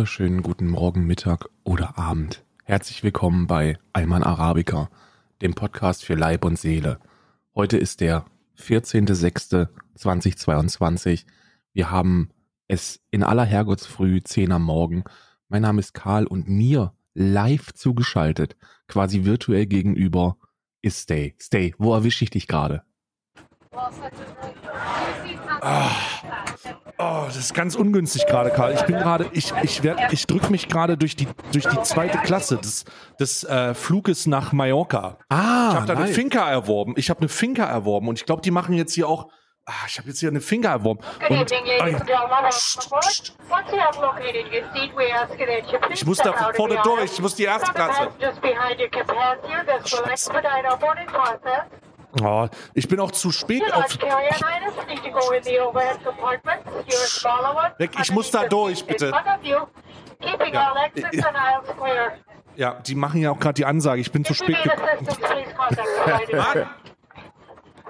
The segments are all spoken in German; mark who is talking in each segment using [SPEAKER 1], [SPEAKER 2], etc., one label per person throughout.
[SPEAKER 1] wunderschönen guten Morgen, Mittag oder Abend. Herzlich willkommen bei Alman Arabica, dem Podcast für Leib und Seele. Heute ist der 14.06.2022. Wir haben es in aller Herrgottsfrüh, 10 am Morgen. Mein Name ist Karl und mir live zugeschaltet, quasi virtuell gegenüber, ist Stay. Stay, wo erwische ich dich gerade?
[SPEAKER 2] Ah. Oh, das ist ganz ungünstig gerade, Karl. Ich bin gerade, ich, ich werd, ich drücke mich gerade durch die, durch die zweite Klasse des, des äh, Fluges nach Mallorca.
[SPEAKER 1] Ah,
[SPEAKER 2] ich habe da
[SPEAKER 1] nice.
[SPEAKER 2] eine Finca erworben. Ich habe eine Finca erworben und ich glaube, die machen jetzt hier auch. Ah, ich habe jetzt hier eine Finca erworben.
[SPEAKER 3] Good
[SPEAKER 2] Und Ich muss da vorne durch. Ich muss die erste Klasse. Scheiße. Oh, ich bin auch zu spät auf. Weg, ich muss da durch, bitte. Ja. Ja, die machen ja auch gerade die Ansage. Ich bin zu spät.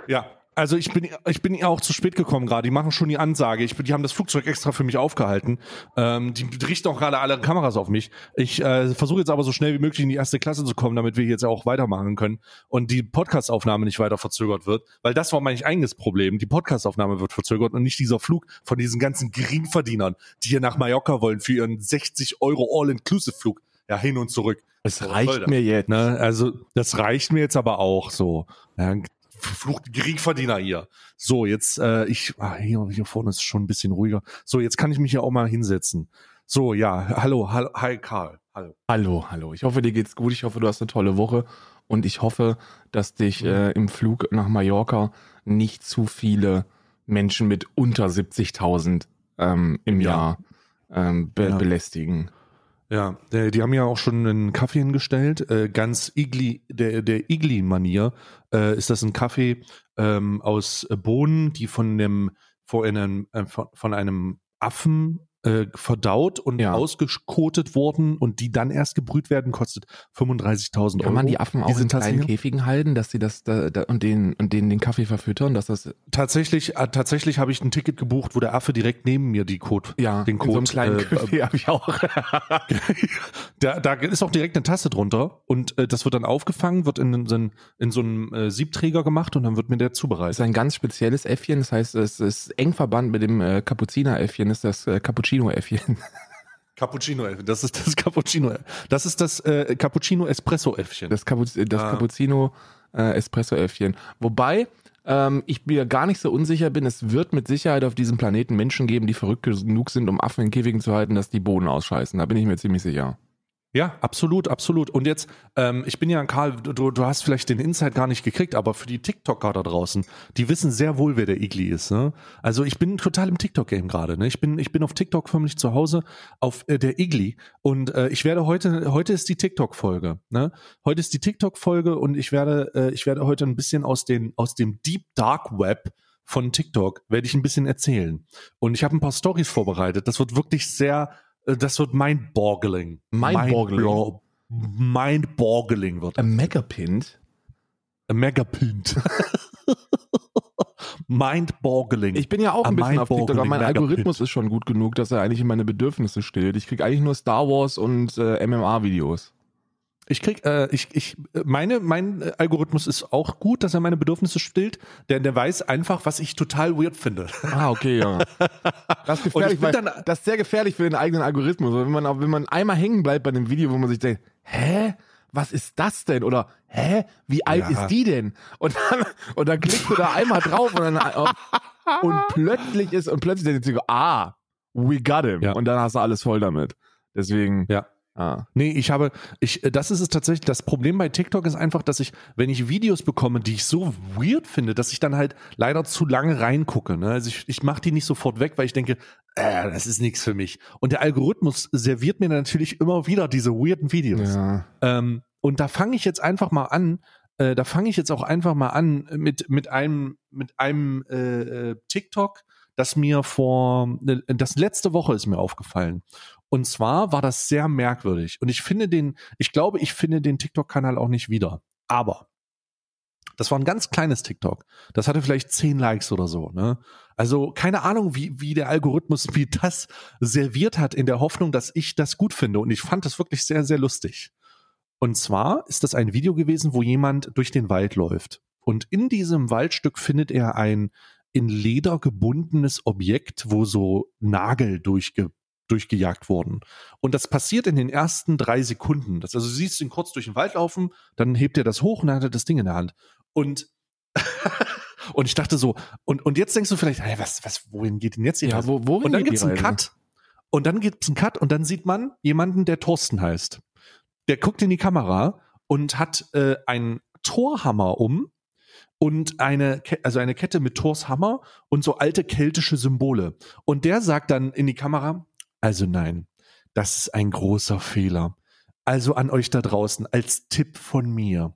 [SPEAKER 2] Ja, also ich bin, ich bin ja auch zu spät gekommen gerade. Die machen schon die Ansage. Ich die haben das Flugzeug extra für mich aufgehalten. Ähm, die richten auch gerade alle Kameras auf mich. Ich äh, versuche jetzt aber so schnell wie möglich in die erste Klasse zu kommen, damit wir jetzt auch weitermachen können und die Podcastaufnahme nicht weiter verzögert wird. Weil das war mein eigenes Problem. Die Podcastaufnahme wird verzögert und nicht dieser Flug von diesen ganzen Geringverdienern, die hier nach Mallorca wollen für ihren 60 Euro All-Inclusive-Flug. Ja, hin und zurück.
[SPEAKER 1] Es reicht mir jetzt.
[SPEAKER 2] Ne, also das reicht mir jetzt aber auch so. Ja, Flucht Geringverdiener hier. So, jetzt, äh, ich, ah, hier, hier vorne ist schon ein bisschen ruhiger. So, jetzt kann ich mich hier auch mal hinsetzen. So, ja, hallo, hallo, hi Karl. Hallo.
[SPEAKER 1] Hallo, hallo. Ich hoffe, dir geht's gut. Ich hoffe, du hast eine tolle Woche. Und ich hoffe, dass dich äh, im Flug nach Mallorca nicht zu viele Menschen mit unter 70.000 ähm, im
[SPEAKER 2] Ja.
[SPEAKER 1] Jahr ähm, be
[SPEAKER 2] Ja.
[SPEAKER 1] belästigen.
[SPEAKER 2] Ja, die haben ja auch schon einen Kaffee hingestellt. Äh, ganz Igli, der, der Igli-Manier äh, ist das ein Kaffee ähm, aus Bohnen, die von einem, äh, von einem Affen äh, verdaut und
[SPEAKER 1] Ja.
[SPEAKER 2] ausgekotet wurden und die dann erst gebrüht werden, kostet 35.000 Euro.
[SPEAKER 1] Kann man die Affen auch
[SPEAKER 2] Diese
[SPEAKER 1] in kleinen
[SPEAKER 2] hier?
[SPEAKER 1] Käfigen halten, dass sie das da, da und den und denen den Kaffee verfüttern, dass das
[SPEAKER 2] Tatsächlich, äh, tatsächlich habe ich ein Ticket gebucht, wo der Affe direkt neben mir die Code,
[SPEAKER 1] ja
[SPEAKER 2] den
[SPEAKER 1] in so einem
[SPEAKER 2] Code,
[SPEAKER 1] kleinen
[SPEAKER 2] äh,
[SPEAKER 1] Kaffee habe ich auch.
[SPEAKER 2] da, da ist auch direkt eine Tasse drunter und äh, das wird dann aufgefangen, wird in, so einen- in so einem äh, Siebträger gemacht und dann wird mir der
[SPEAKER 1] Das
[SPEAKER 2] zubereitet.
[SPEAKER 1] ist ein ganz spezielles Äffchen, das heißt, es ist eng verbannt mit dem äh, Kapuziner-Äffchen, ist das äh, Cappuccino-Äffchen.
[SPEAKER 2] Cappuccino, das ist das Cappuccino. Das ist das äh, Cappuccino Espresso Äffchen.
[SPEAKER 1] Das, Kapuz das
[SPEAKER 2] Ah.
[SPEAKER 1] Cappuccino äh, Espresso-Äffchen. Wobei ähm, ich mir gar nicht so unsicher bin, es wird mit Sicherheit auf diesem Planeten Menschen geben, die verrückt genug sind, um Affen in Käfigen zu halten, dass die Boden ausscheißen. Da bin ich mir ziemlich sicher.
[SPEAKER 2] Ja, absolut, absolut. Und jetzt, ähm, ich bin ja, Karl, du, du hast vielleicht den Insight gar nicht gekriegt, aber für die TikToker da draußen, die wissen sehr wohl, wer der Igli ist. Ne? Also ich bin total im TikTok-Game gerade. Ne? Ich bin, ich bin auf TikTok förmlich zu Hause auf äh, der Igli und äh, ich werde heute, heute ist die TikTok-Folge. Ne? Heute ist die TikTok-Folge und ich werde, äh, ich werde heute ein bisschen aus den, aus dem Deep Dark Web von TikTok werde ich ein bisschen erzählen. Und ich habe ein paar Stories vorbereitet. Das wird wirklich sehr, das wird mind-boggling.
[SPEAKER 1] Mind-boggling?
[SPEAKER 2] Mind-boggling wird.
[SPEAKER 1] A Megapint?
[SPEAKER 2] A Megapint. Mind-boggling.
[SPEAKER 1] Ich bin ja auch ein bisschen auf TikTok, aber mein Algorithmus ist schon gut genug, dass er eigentlich meine Bedürfnisse stillt. Ich krieg eigentlich nur Star Wars und äh, MMA-Videos.
[SPEAKER 2] Ich krieg, äh, ich, ich, meine, mein äh, Algorithmus ist auch gut, dass er meine Bedürfnisse stillt, denn der weiß einfach, was ich total weird finde.
[SPEAKER 1] Ah, okay, ja. Das ist gefährlich, weil
[SPEAKER 2] dann-
[SPEAKER 1] das ist sehr gefährlich für den eigenen Algorithmus. Wenn man, auch- wenn man einmal hängen bleibt bei einem Video, wo man sich denkt, hä? Was ist das denn? Oder, hä? Wie alt
[SPEAKER 2] Ja.
[SPEAKER 1] ist die denn? Und dann, und dann klickst du da einmal drauf und dann, und plötzlich ist, und plötzlich denkst du, ah, we got him.
[SPEAKER 2] Ja.
[SPEAKER 1] Und dann hast du alles voll damit. Deswegen,
[SPEAKER 2] Ja.
[SPEAKER 1] Ah.
[SPEAKER 2] Nee, ich habe, ich, äh, das ist es tatsächlich, das Problem bei TikTok ist einfach, dass ich, wenn ich Videos bekomme, die ich so weird finde, dass ich dann halt leider zu lange reingucke. Ne? Also ich, ich mache die nicht sofort weg, weil ich denke, äh, das ist nichts für mich. Und der Algorithmus serviert mir natürlich immer wieder diese weirden Videos.
[SPEAKER 1] Ja.
[SPEAKER 2] Ähm, und da fange ich jetzt einfach mal an, äh, da fange ich jetzt auch einfach mal an mit, mit einem, mit einem äh, äh, TikTok, das mir vor, äh, das letzte Woche ist mir aufgefallen. Und zwar war das sehr merkwürdig. Und ich finde den, ich glaube, ich finde den TikTok-Kanal auch nicht wieder. Aber das war ein ganz kleines TikTok. Das hatte vielleicht zehn Likes oder so. Ne? Also keine Ahnung, wie, wie der Algorithmus mir das serviert hat, in der Hoffnung, dass ich das gut finde. Und ich fand das wirklich sehr, sehr lustig. Und zwar ist das ein Video gewesen, wo jemand durch den Wald läuft. Und in diesem Waldstück findet er ein in Leder gebundenes Objekt, wo so Nagel durchge durchgejagt wurden. Und das passiert in den ersten drei Sekunden. Das, also du siehst ihn kurz durch den Wald laufen, dann hebt er das hoch und dann hat er das Ding in der Hand. Und und ich dachte so, und, und jetzt denkst du vielleicht, hey, was, was, wohin geht denn jetzt die
[SPEAKER 1] Ja, wo, wohin
[SPEAKER 2] Und dann
[SPEAKER 1] die
[SPEAKER 2] gibt's einen? Cut. Und dann gibt's einen Cut und dann sieht man jemanden, der Thorsten heißt. Der guckt in die Kamera und hat äh, einen Torhammer um und eine, also eine Kette mit Thors Hammer und so alte keltische Symbole. Und der sagt dann in die Kamera, also nein, das ist ein großer Fehler. Also an euch da draußen als Tipp von mir.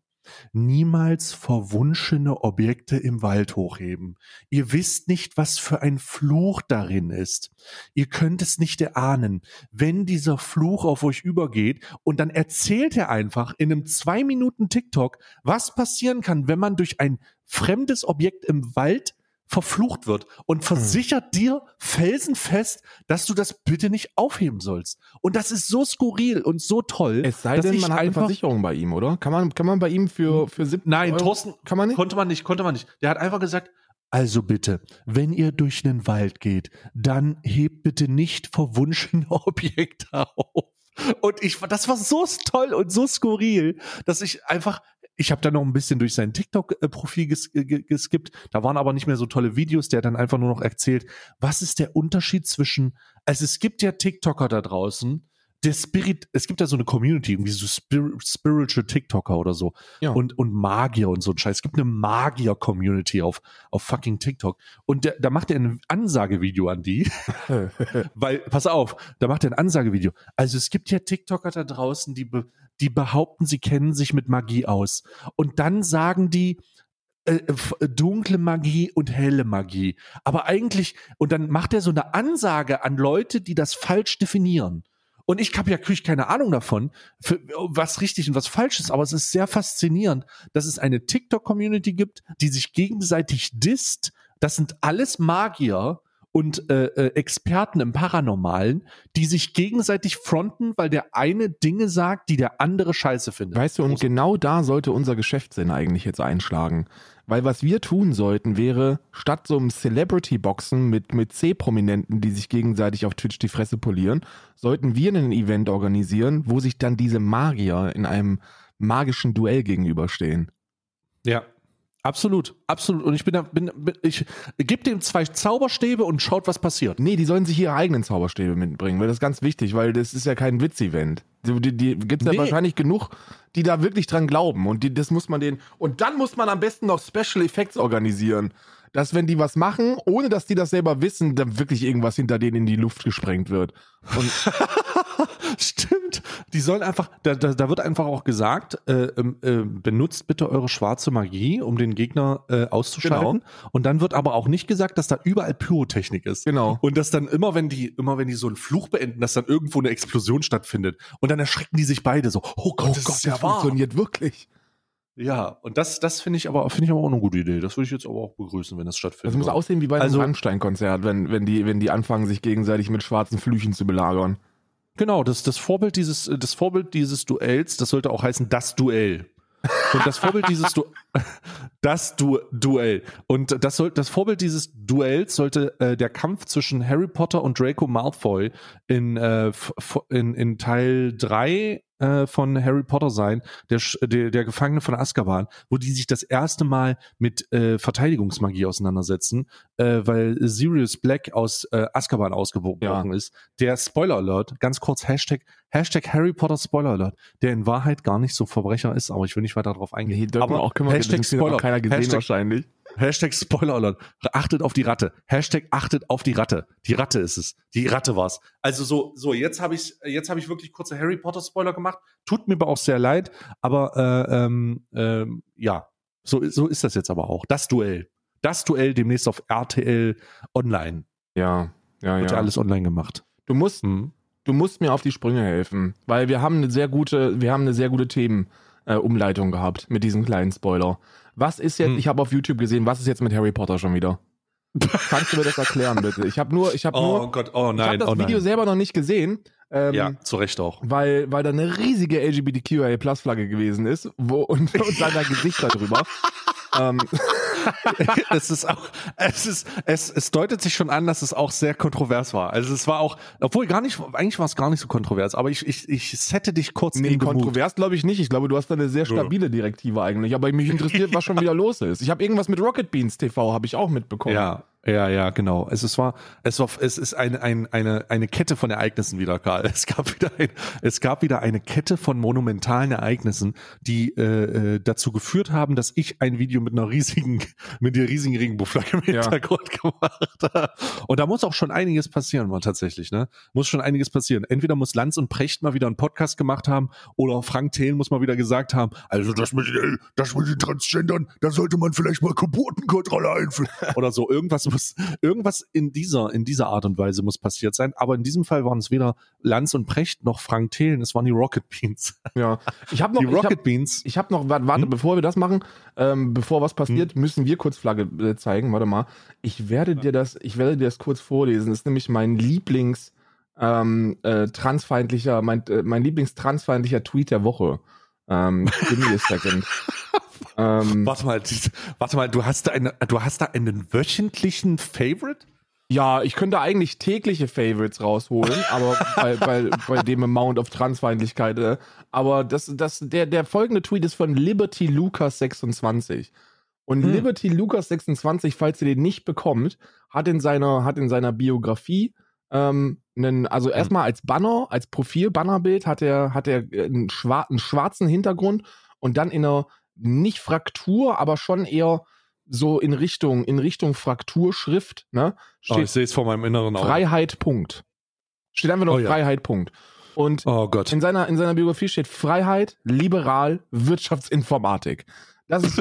[SPEAKER 2] Niemals verwunschene Objekte im Wald hochheben. Ihr wisst nicht, was für ein Fluch darin ist. Ihr könnt es nicht erahnen, wenn dieser Fluch auf euch übergeht und dann erzählt er einfach in einem zwei Minuten TikTok, was passieren kann, wenn man durch ein fremdes Objekt im Wald verflucht wird und versichert dir felsenfest, dass du das bitte nicht aufheben sollst. Und das ist so skurril und so toll.
[SPEAKER 1] Es sei
[SPEAKER 2] dass
[SPEAKER 1] denn, man hat eine Versicherung bei ihm, oder? Kann man, kann man bei ihm für, für 70
[SPEAKER 2] Nein,
[SPEAKER 1] Euro,
[SPEAKER 2] Thorsten,
[SPEAKER 1] kann man nicht?
[SPEAKER 2] Konnte man nicht, konnte man nicht. Der hat einfach gesagt, also bitte, wenn ihr durch den Wald geht, dann hebt bitte nicht verwunschene Objekte auf. Und ich, das war so toll und so skurril, dass ich einfach, ich habe da noch ein bisschen durch sein TikTok-Profil ges ge- geskippt. Da waren aber nicht mehr so tolle Videos. Der hat dann einfach nur noch erzählt, was ist der Unterschied zwischen, also es gibt ja TikToker da draußen, der Spirit, es gibt ja so eine Community, irgendwie so Spir Spiritual TikToker oder so
[SPEAKER 1] Ja.
[SPEAKER 2] und, und Magier und so ein Scheiß. Es gibt eine Magier-Community auf, auf fucking TikTok. Und der, da macht er ein Ansagevideo an die. Weil, pass auf, da macht er ein Ansagevideo. Also es gibt ja TikToker da draußen, die, die behaupten, sie kennen sich mit Magie aus. Und dann sagen die, äh, f- dunkle Magie und helle Magie. Aber eigentlich, und dann macht er so eine Ansage an Leute, die das falsch definieren. Und ich habe ja krieg ich keine Ahnung davon, für, was richtig und was falsch ist, aber es ist sehr faszinierend, dass es eine TikTok-Community gibt, die sich gegenseitig disst. Das sind alles Magier und äh, äh, Experten im Paranormalen, die sich gegenseitig fronten, weil der eine Dinge sagt, die der andere scheiße findet.
[SPEAKER 1] Weißt du, und genau da sollte unser Geschäftssinn eigentlich jetzt einschlagen. Weil was wir tun sollten, wäre, statt so einem Celebrity-Boxen mit, mit C-Prominenten, die sich gegenseitig auf Twitch die Fresse polieren, sollten wir ein Event organisieren, wo sich dann diese Magier in einem magischen Duell gegenüberstehen.
[SPEAKER 2] Ja. Absolut, absolut. Und ich bin da, bin, bin ich gebe dem zwei Zauberstäbe und schaut, was passiert.
[SPEAKER 1] Nee, die sollen sich ihre eigenen Zauberstäbe mitbringen, weil das ist ganz wichtig, weil das ist ja kein Witz-Event. Die, die, die gibt's ja
[SPEAKER 2] Nee.
[SPEAKER 1] wahrscheinlich genug, die da wirklich dran glauben und die, das muss man den und dann muss man am besten noch Special Effects organisieren, dass wenn die was machen, ohne dass die das selber wissen, dann wirklich irgendwas hinter denen in die Luft gesprengt wird. Und
[SPEAKER 2] Stimmt. Die sollen einfach, da, da, da wird einfach auch gesagt, äh, ähm, äh, benutzt bitte eure schwarze Magie, um den Gegner äh, auszuschalten. Und dann wird aber auch nicht gesagt, dass da überall Pyrotechnik ist.
[SPEAKER 1] Genau.
[SPEAKER 2] Und dass dann immer, wenn die, immer wenn die so einen Fluch beenden, dass dann irgendwo eine Explosion stattfindet. Und dann erschrecken die sich beide so. Oh Gott, das ist ja
[SPEAKER 1] funktioniert wirklich.
[SPEAKER 2] Ja, und das, das finde ich aber, finde ich aber auch eine gute Idee. Das würde ich jetzt aber auch begrüßen, wenn das stattfindet.
[SPEAKER 1] Das muss aussehen wie bei einem
[SPEAKER 2] Also-
[SPEAKER 1] Rammstein-Konzert, wenn, wenn, die, wenn die anfangen, sich gegenseitig mit schwarzen Flüchen zu belagern.
[SPEAKER 2] Genau, das, das Vorbild dieses, das Vorbild dieses Duells, das sollte auch heißen das Duell. Und das Vorbild dieses du das du Duell. Und das soll, das Vorbild dieses Duells sollte äh, der Kampf zwischen Harry Potter und Draco Malfoy in, äh, in, in Teil 3 äh, von Harry Potter sein, der, Sch- der, der Gefangene von Azkaban, wo die sich das erste Mal mit äh, Verteidigungsmagie auseinandersetzen, äh, weil Sirius Black aus äh, Azkaban ausgebrochen ist. Der Spoiler Alert, ganz kurz Hashtag, Hashtag Harry Potter Spoiler Alert, der in Wahrheit gar nicht so Verbrecher ist, aber ich will nicht weiter darauf eingehen.
[SPEAKER 1] Nee, wir auch, können wir,
[SPEAKER 2] Hashtag
[SPEAKER 1] hat auch
[SPEAKER 2] Spoiler,
[SPEAKER 1] keiner gesehen
[SPEAKER 2] Hashtag,
[SPEAKER 1] wahrscheinlich.
[SPEAKER 2] Hashtag Spoiler Alert. Achtet auf die Ratte. Hashtag achtet auf die Ratte. Die Ratte ist es. Die Ratte war's. Also so, so jetzt habe ich, jetzt habe ich wirklich kurze Harry Potter Spoiler gemacht. Tut mir aber auch sehr leid. Aber äh, ähm, ähm, ja, so, so ist das jetzt aber auch. Das Duell. Das Duell demnächst auf RTL Online.
[SPEAKER 1] Ja, ja,
[SPEAKER 2] Wird ja alles online gemacht.
[SPEAKER 1] Du musst,
[SPEAKER 2] Hm.
[SPEAKER 1] du musst mir auf die Sprünge helfen, weil wir haben eine sehr gute, wir haben eine sehr gute Themen. Äh, Umleitung gehabt mit diesem kleinen Spoiler. Was ist jetzt,
[SPEAKER 2] Hm.
[SPEAKER 1] ich habe auf YouTube gesehen, was ist jetzt mit Harry Potter schon wieder? Kannst du mir das erklären, bitte? Ich habe nur, ich habe
[SPEAKER 2] Oh
[SPEAKER 1] nur,
[SPEAKER 2] Gott, oh
[SPEAKER 1] ich habe das
[SPEAKER 2] oh
[SPEAKER 1] Video
[SPEAKER 2] nein.
[SPEAKER 1] selber noch nicht gesehen. Ähm,
[SPEAKER 2] Ja, zu Recht auch.
[SPEAKER 1] weil, weil da eine riesige LGBTQIA Plus Flagge gewesen ist wo, und, und seiner Gesicht darüber. ähm,
[SPEAKER 2] es ist auch, es ist, es, es deutet sich schon an, dass es auch sehr kontrovers war. Also es war auch, obwohl gar nicht, eigentlich war es gar nicht so kontrovers, aber ich, ich, ich sette dich kurz
[SPEAKER 1] nee,
[SPEAKER 2] in
[SPEAKER 1] kontrovers glaube ich nicht. Ich glaube, du hast da eine sehr stabile Direktive eigentlich. Aber mich interessiert, was schon wieder los ist. Ich habe irgendwas mit Rocket Beans TV, habe ich auch mitbekommen.
[SPEAKER 2] Ja, ja, ja, genau. Es ist, war, es war, es ist eine, ein, eine, eine Kette von Ereignissen wieder, Karl. Es gab wieder ein, es gab wieder eine Kette von monumentalen Ereignissen, die äh, äh, dazu geführt haben, dass ich ein Video mit einer riesigen, mit der riesigen Regenbogenflagge im
[SPEAKER 1] Ja.
[SPEAKER 2] Hintergrund gemacht habe. Und da muss auch schon einiges passieren, mal tatsächlich, ne? Muss schon einiges passieren. Entweder muss Lanz und Precht mal wieder einen Podcast gemacht haben, oder Frank Thelen muss mal wieder gesagt haben, also das mit den, das mit den Transgendern, da sollte man vielleicht mal Geburtenkontrolle einführen. Oder so. Irgendwas muss, irgendwas in dieser, in dieser Art und Weise muss passiert sein. Aber in diesem Fall waren es weder Lanz und Precht noch Frank Thelen, es waren die Rocket Beans.
[SPEAKER 1] ja. Ich habe noch,
[SPEAKER 2] Die
[SPEAKER 1] ich hab,
[SPEAKER 2] Rocket Beans.
[SPEAKER 1] Ich habe noch, warte,
[SPEAKER 2] Hm?
[SPEAKER 1] bevor wir das machen, ähm, bevor was passiert, müssen wir kurz Flagge äh, zeigen. Warte mal. Ich werde dir das, ich werde dir das kurz vorlesen. Das ist nämlich mein Lieblings ähm, äh, transfeindlicher, mein, äh, mein Lieblings-transfeindlicher Tweet der Woche. Ähm, give me a second. ähm,
[SPEAKER 2] Warte mal, warte mal, du hast da eine, du hast da einen wöchentlichen Favorite?
[SPEAKER 1] ja, ich könnte eigentlich tägliche Favorites rausholen, aber bei, bei, bei dem Amount of Transfeindlichkeit. Äh, aber das, das, der, der folgende Tweet ist von Liberty Lucas 26. Und
[SPEAKER 2] Hm.
[SPEAKER 1] Liberty Lucas 26, falls ihr den nicht bekommt, hat in seiner, hat in seiner Biografie ähm, einen, also erstmal als Banner, als Profil-Bannerbild hat er, hat er einen, schwar einen schwarzen Hintergrund und dann in einer nicht Fraktur, aber schon eher so in Richtung, in Richtung Frakturschrift, ne?
[SPEAKER 2] Oh,
[SPEAKER 1] Steht
[SPEAKER 2] ich sehe es vor meinem inneren Auge.
[SPEAKER 1] Freiheit, Punkt. Steht einfach nur
[SPEAKER 2] Oh ja.
[SPEAKER 1] Freiheit, Punkt. Und
[SPEAKER 2] Oh Gott.
[SPEAKER 1] in seiner, in seiner Biografie steht Freiheit, liberal, Wirtschaftsinformatik. Das ist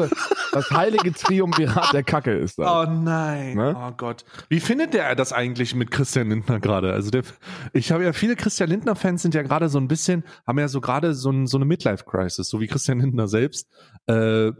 [SPEAKER 1] das heilige Triumvirat der Kacke ist das.
[SPEAKER 2] Oh nein.
[SPEAKER 1] Ne?
[SPEAKER 2] Oh Gott. Wie findet der das eigentlich mit Christian Lindner gerade? Also der, ich habe ja viele Christian Lindner Fans sind ja gerade so ein bisschen, haben ja so gerade so, ein, so eine Midlife Crisis, so wie Christian Lindner selbst. Äh,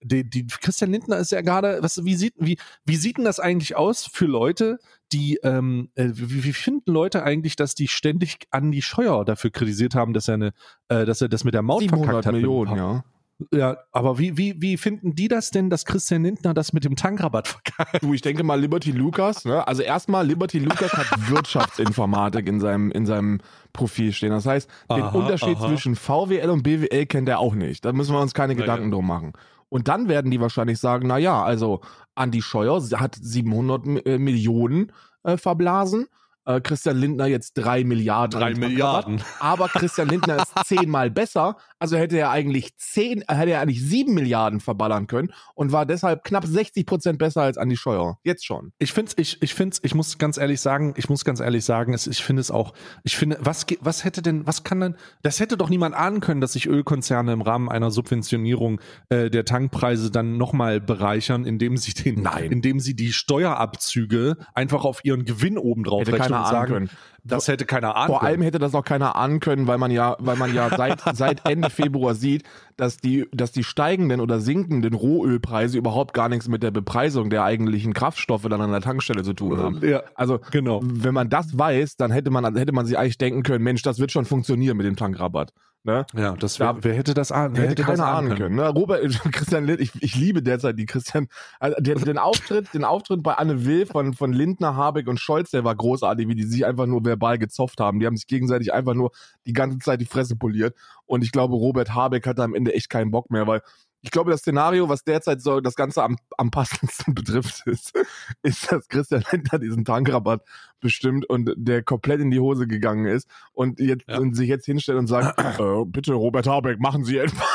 [SPEAKER 2] die, die Christian Lindner ist ja gerade, was, wie sieht, wie, wie sieht denn das eigentlich aus für Leute, die, ähm, äh, wie, wie finden Leute eigentlich, dass die ständig Andi Scheuer dafür kritisiert haben, dass er eine, äh, dass er das mit der Maut
[SPEAKER 1] 700
[SPEAKER 2] verkackt hat?
[SPEAKER 1] Millionen, ja.
[SPEAKER 2] Ja, aber wie, wie, wie finden die das denn, dass Christian Lindner das mit dem Tankrabatt verkackt?
[SPEAKER 1] Du, ich denke mal Liberty Lucas, ne? Also erstmal Liberty Lucas hat Wirtschaftsinformatik in seinem, in seinem Profil stehen. Das heißt, den
[SPEAKER 2] Aha,
[SPEAKER 1] Unterschied
[SPEAKER 2] aha.
[SPEAKER 1] zwischen VWL und BWL kennt er auch nicht. Da müssen wir uns keine Gedanken
[SPEAKER 2] ja.
[SPEAKER 1] drum machen. Und dann werden die wahrscheinlich sagen, na ja, also Andi Scheuer hat 700 Mi- äh, Millionen äh, verblasen. Äh, Christian Lindner jetzt drei Milliarden.
[SPEAKER 2] Drei Milliarden.
[SPEAKER 1] Aber Christian Lindner ist zehnmal besser. Also hätte er eigentlich zehn, äh, hätte er eigentlich sieben Milliarden verballern können und war deshalb knapp 60 Prozent besser als Andi Scheuer. Jetzt schon.
[SPEAKER 2] Ich find's, ich, ich find's, ich muss ganz ehrlich sagen, ich muss ganz ehrlich sagen, es, ich finde es auch, ich finde, was, was hätte denn, was kann denn, das hätte doch niemand ahnen können, dass sich Ölkonzerne im Rahmen einer Subventionierung äh, der Tankpreise dann nochmal bereichern, indem sie den,
[SPEAKER 1] Nein.
[SPEAKER 2] indem sie die Steuerabzüge einfach auf ihren Gewinn obendrauf rechnen
[SPEAKER 1] keiner ahnen können.
[SPEAKER 2] das hätte keiner ahnen
[SPEAKER 1] Vor
[SPEAKER 2] können.
[SPEAKER 1] allem hätte das auch keiner ahnen können, weil man ja, weil man ja seit, seit Ende Februar sieht, dass die, dass die steigenden oder sinkenden Rohölpreise überhaupt gar nichts mit der Bepreisung der eigentlichen Kraftstoffe dann an der Tankstelle zu tun haben.
[SPEAKER 2] Ja,
[SPEAKER 1] Also,
[SPEAKER 2] genau.
[SPEAKER 1] wenn man das weiß, dann hätte man, hätte man sich eigentlich denken können, Mensch, das wird schon funktionieren mit dem Tankrabatt. Ne?
[SPEAKER 2] Ja, das
[SPEAKER 1] Da-
[SPEAKER 2] wer, hätte das ahnen? Wer
[SPEAKER 1] Hätte,
[SPEAKER 2] das
[SPEAKER 1] keiner
[SPEAKER 2] ahnen
[SPEAKER 1] ahnen können. Ne? Robert, Christian Lind, ich, ich liebe derzeit die Christian, also den, den Auftritt, den Auftritt bei Anne Will von, von Lindner, Habeck und Scholz, der war großartig, wie die sich einfach nur verbal gezofft haben. Die haben sich gegenseitig einfach nur die ganze Zeit die Fresse poliert. Und ich glaube, Robert Habeck hatte am Ende echt keinen Bock mehr, weil ich glaube, das Szenario, was derzeit so das Ganze am, am passendsten betrifft, ist, ist, dass Christian Lindner diesen Tankrabatt bestimmt und der komplett in die Hose gegangen ist und jetzt
[SPEAKER 2] Ja.
[SPEAKER 1] und sich jetzt hinstellt und sagt, äh, bitte Robert Habeck, machen Sie etwas.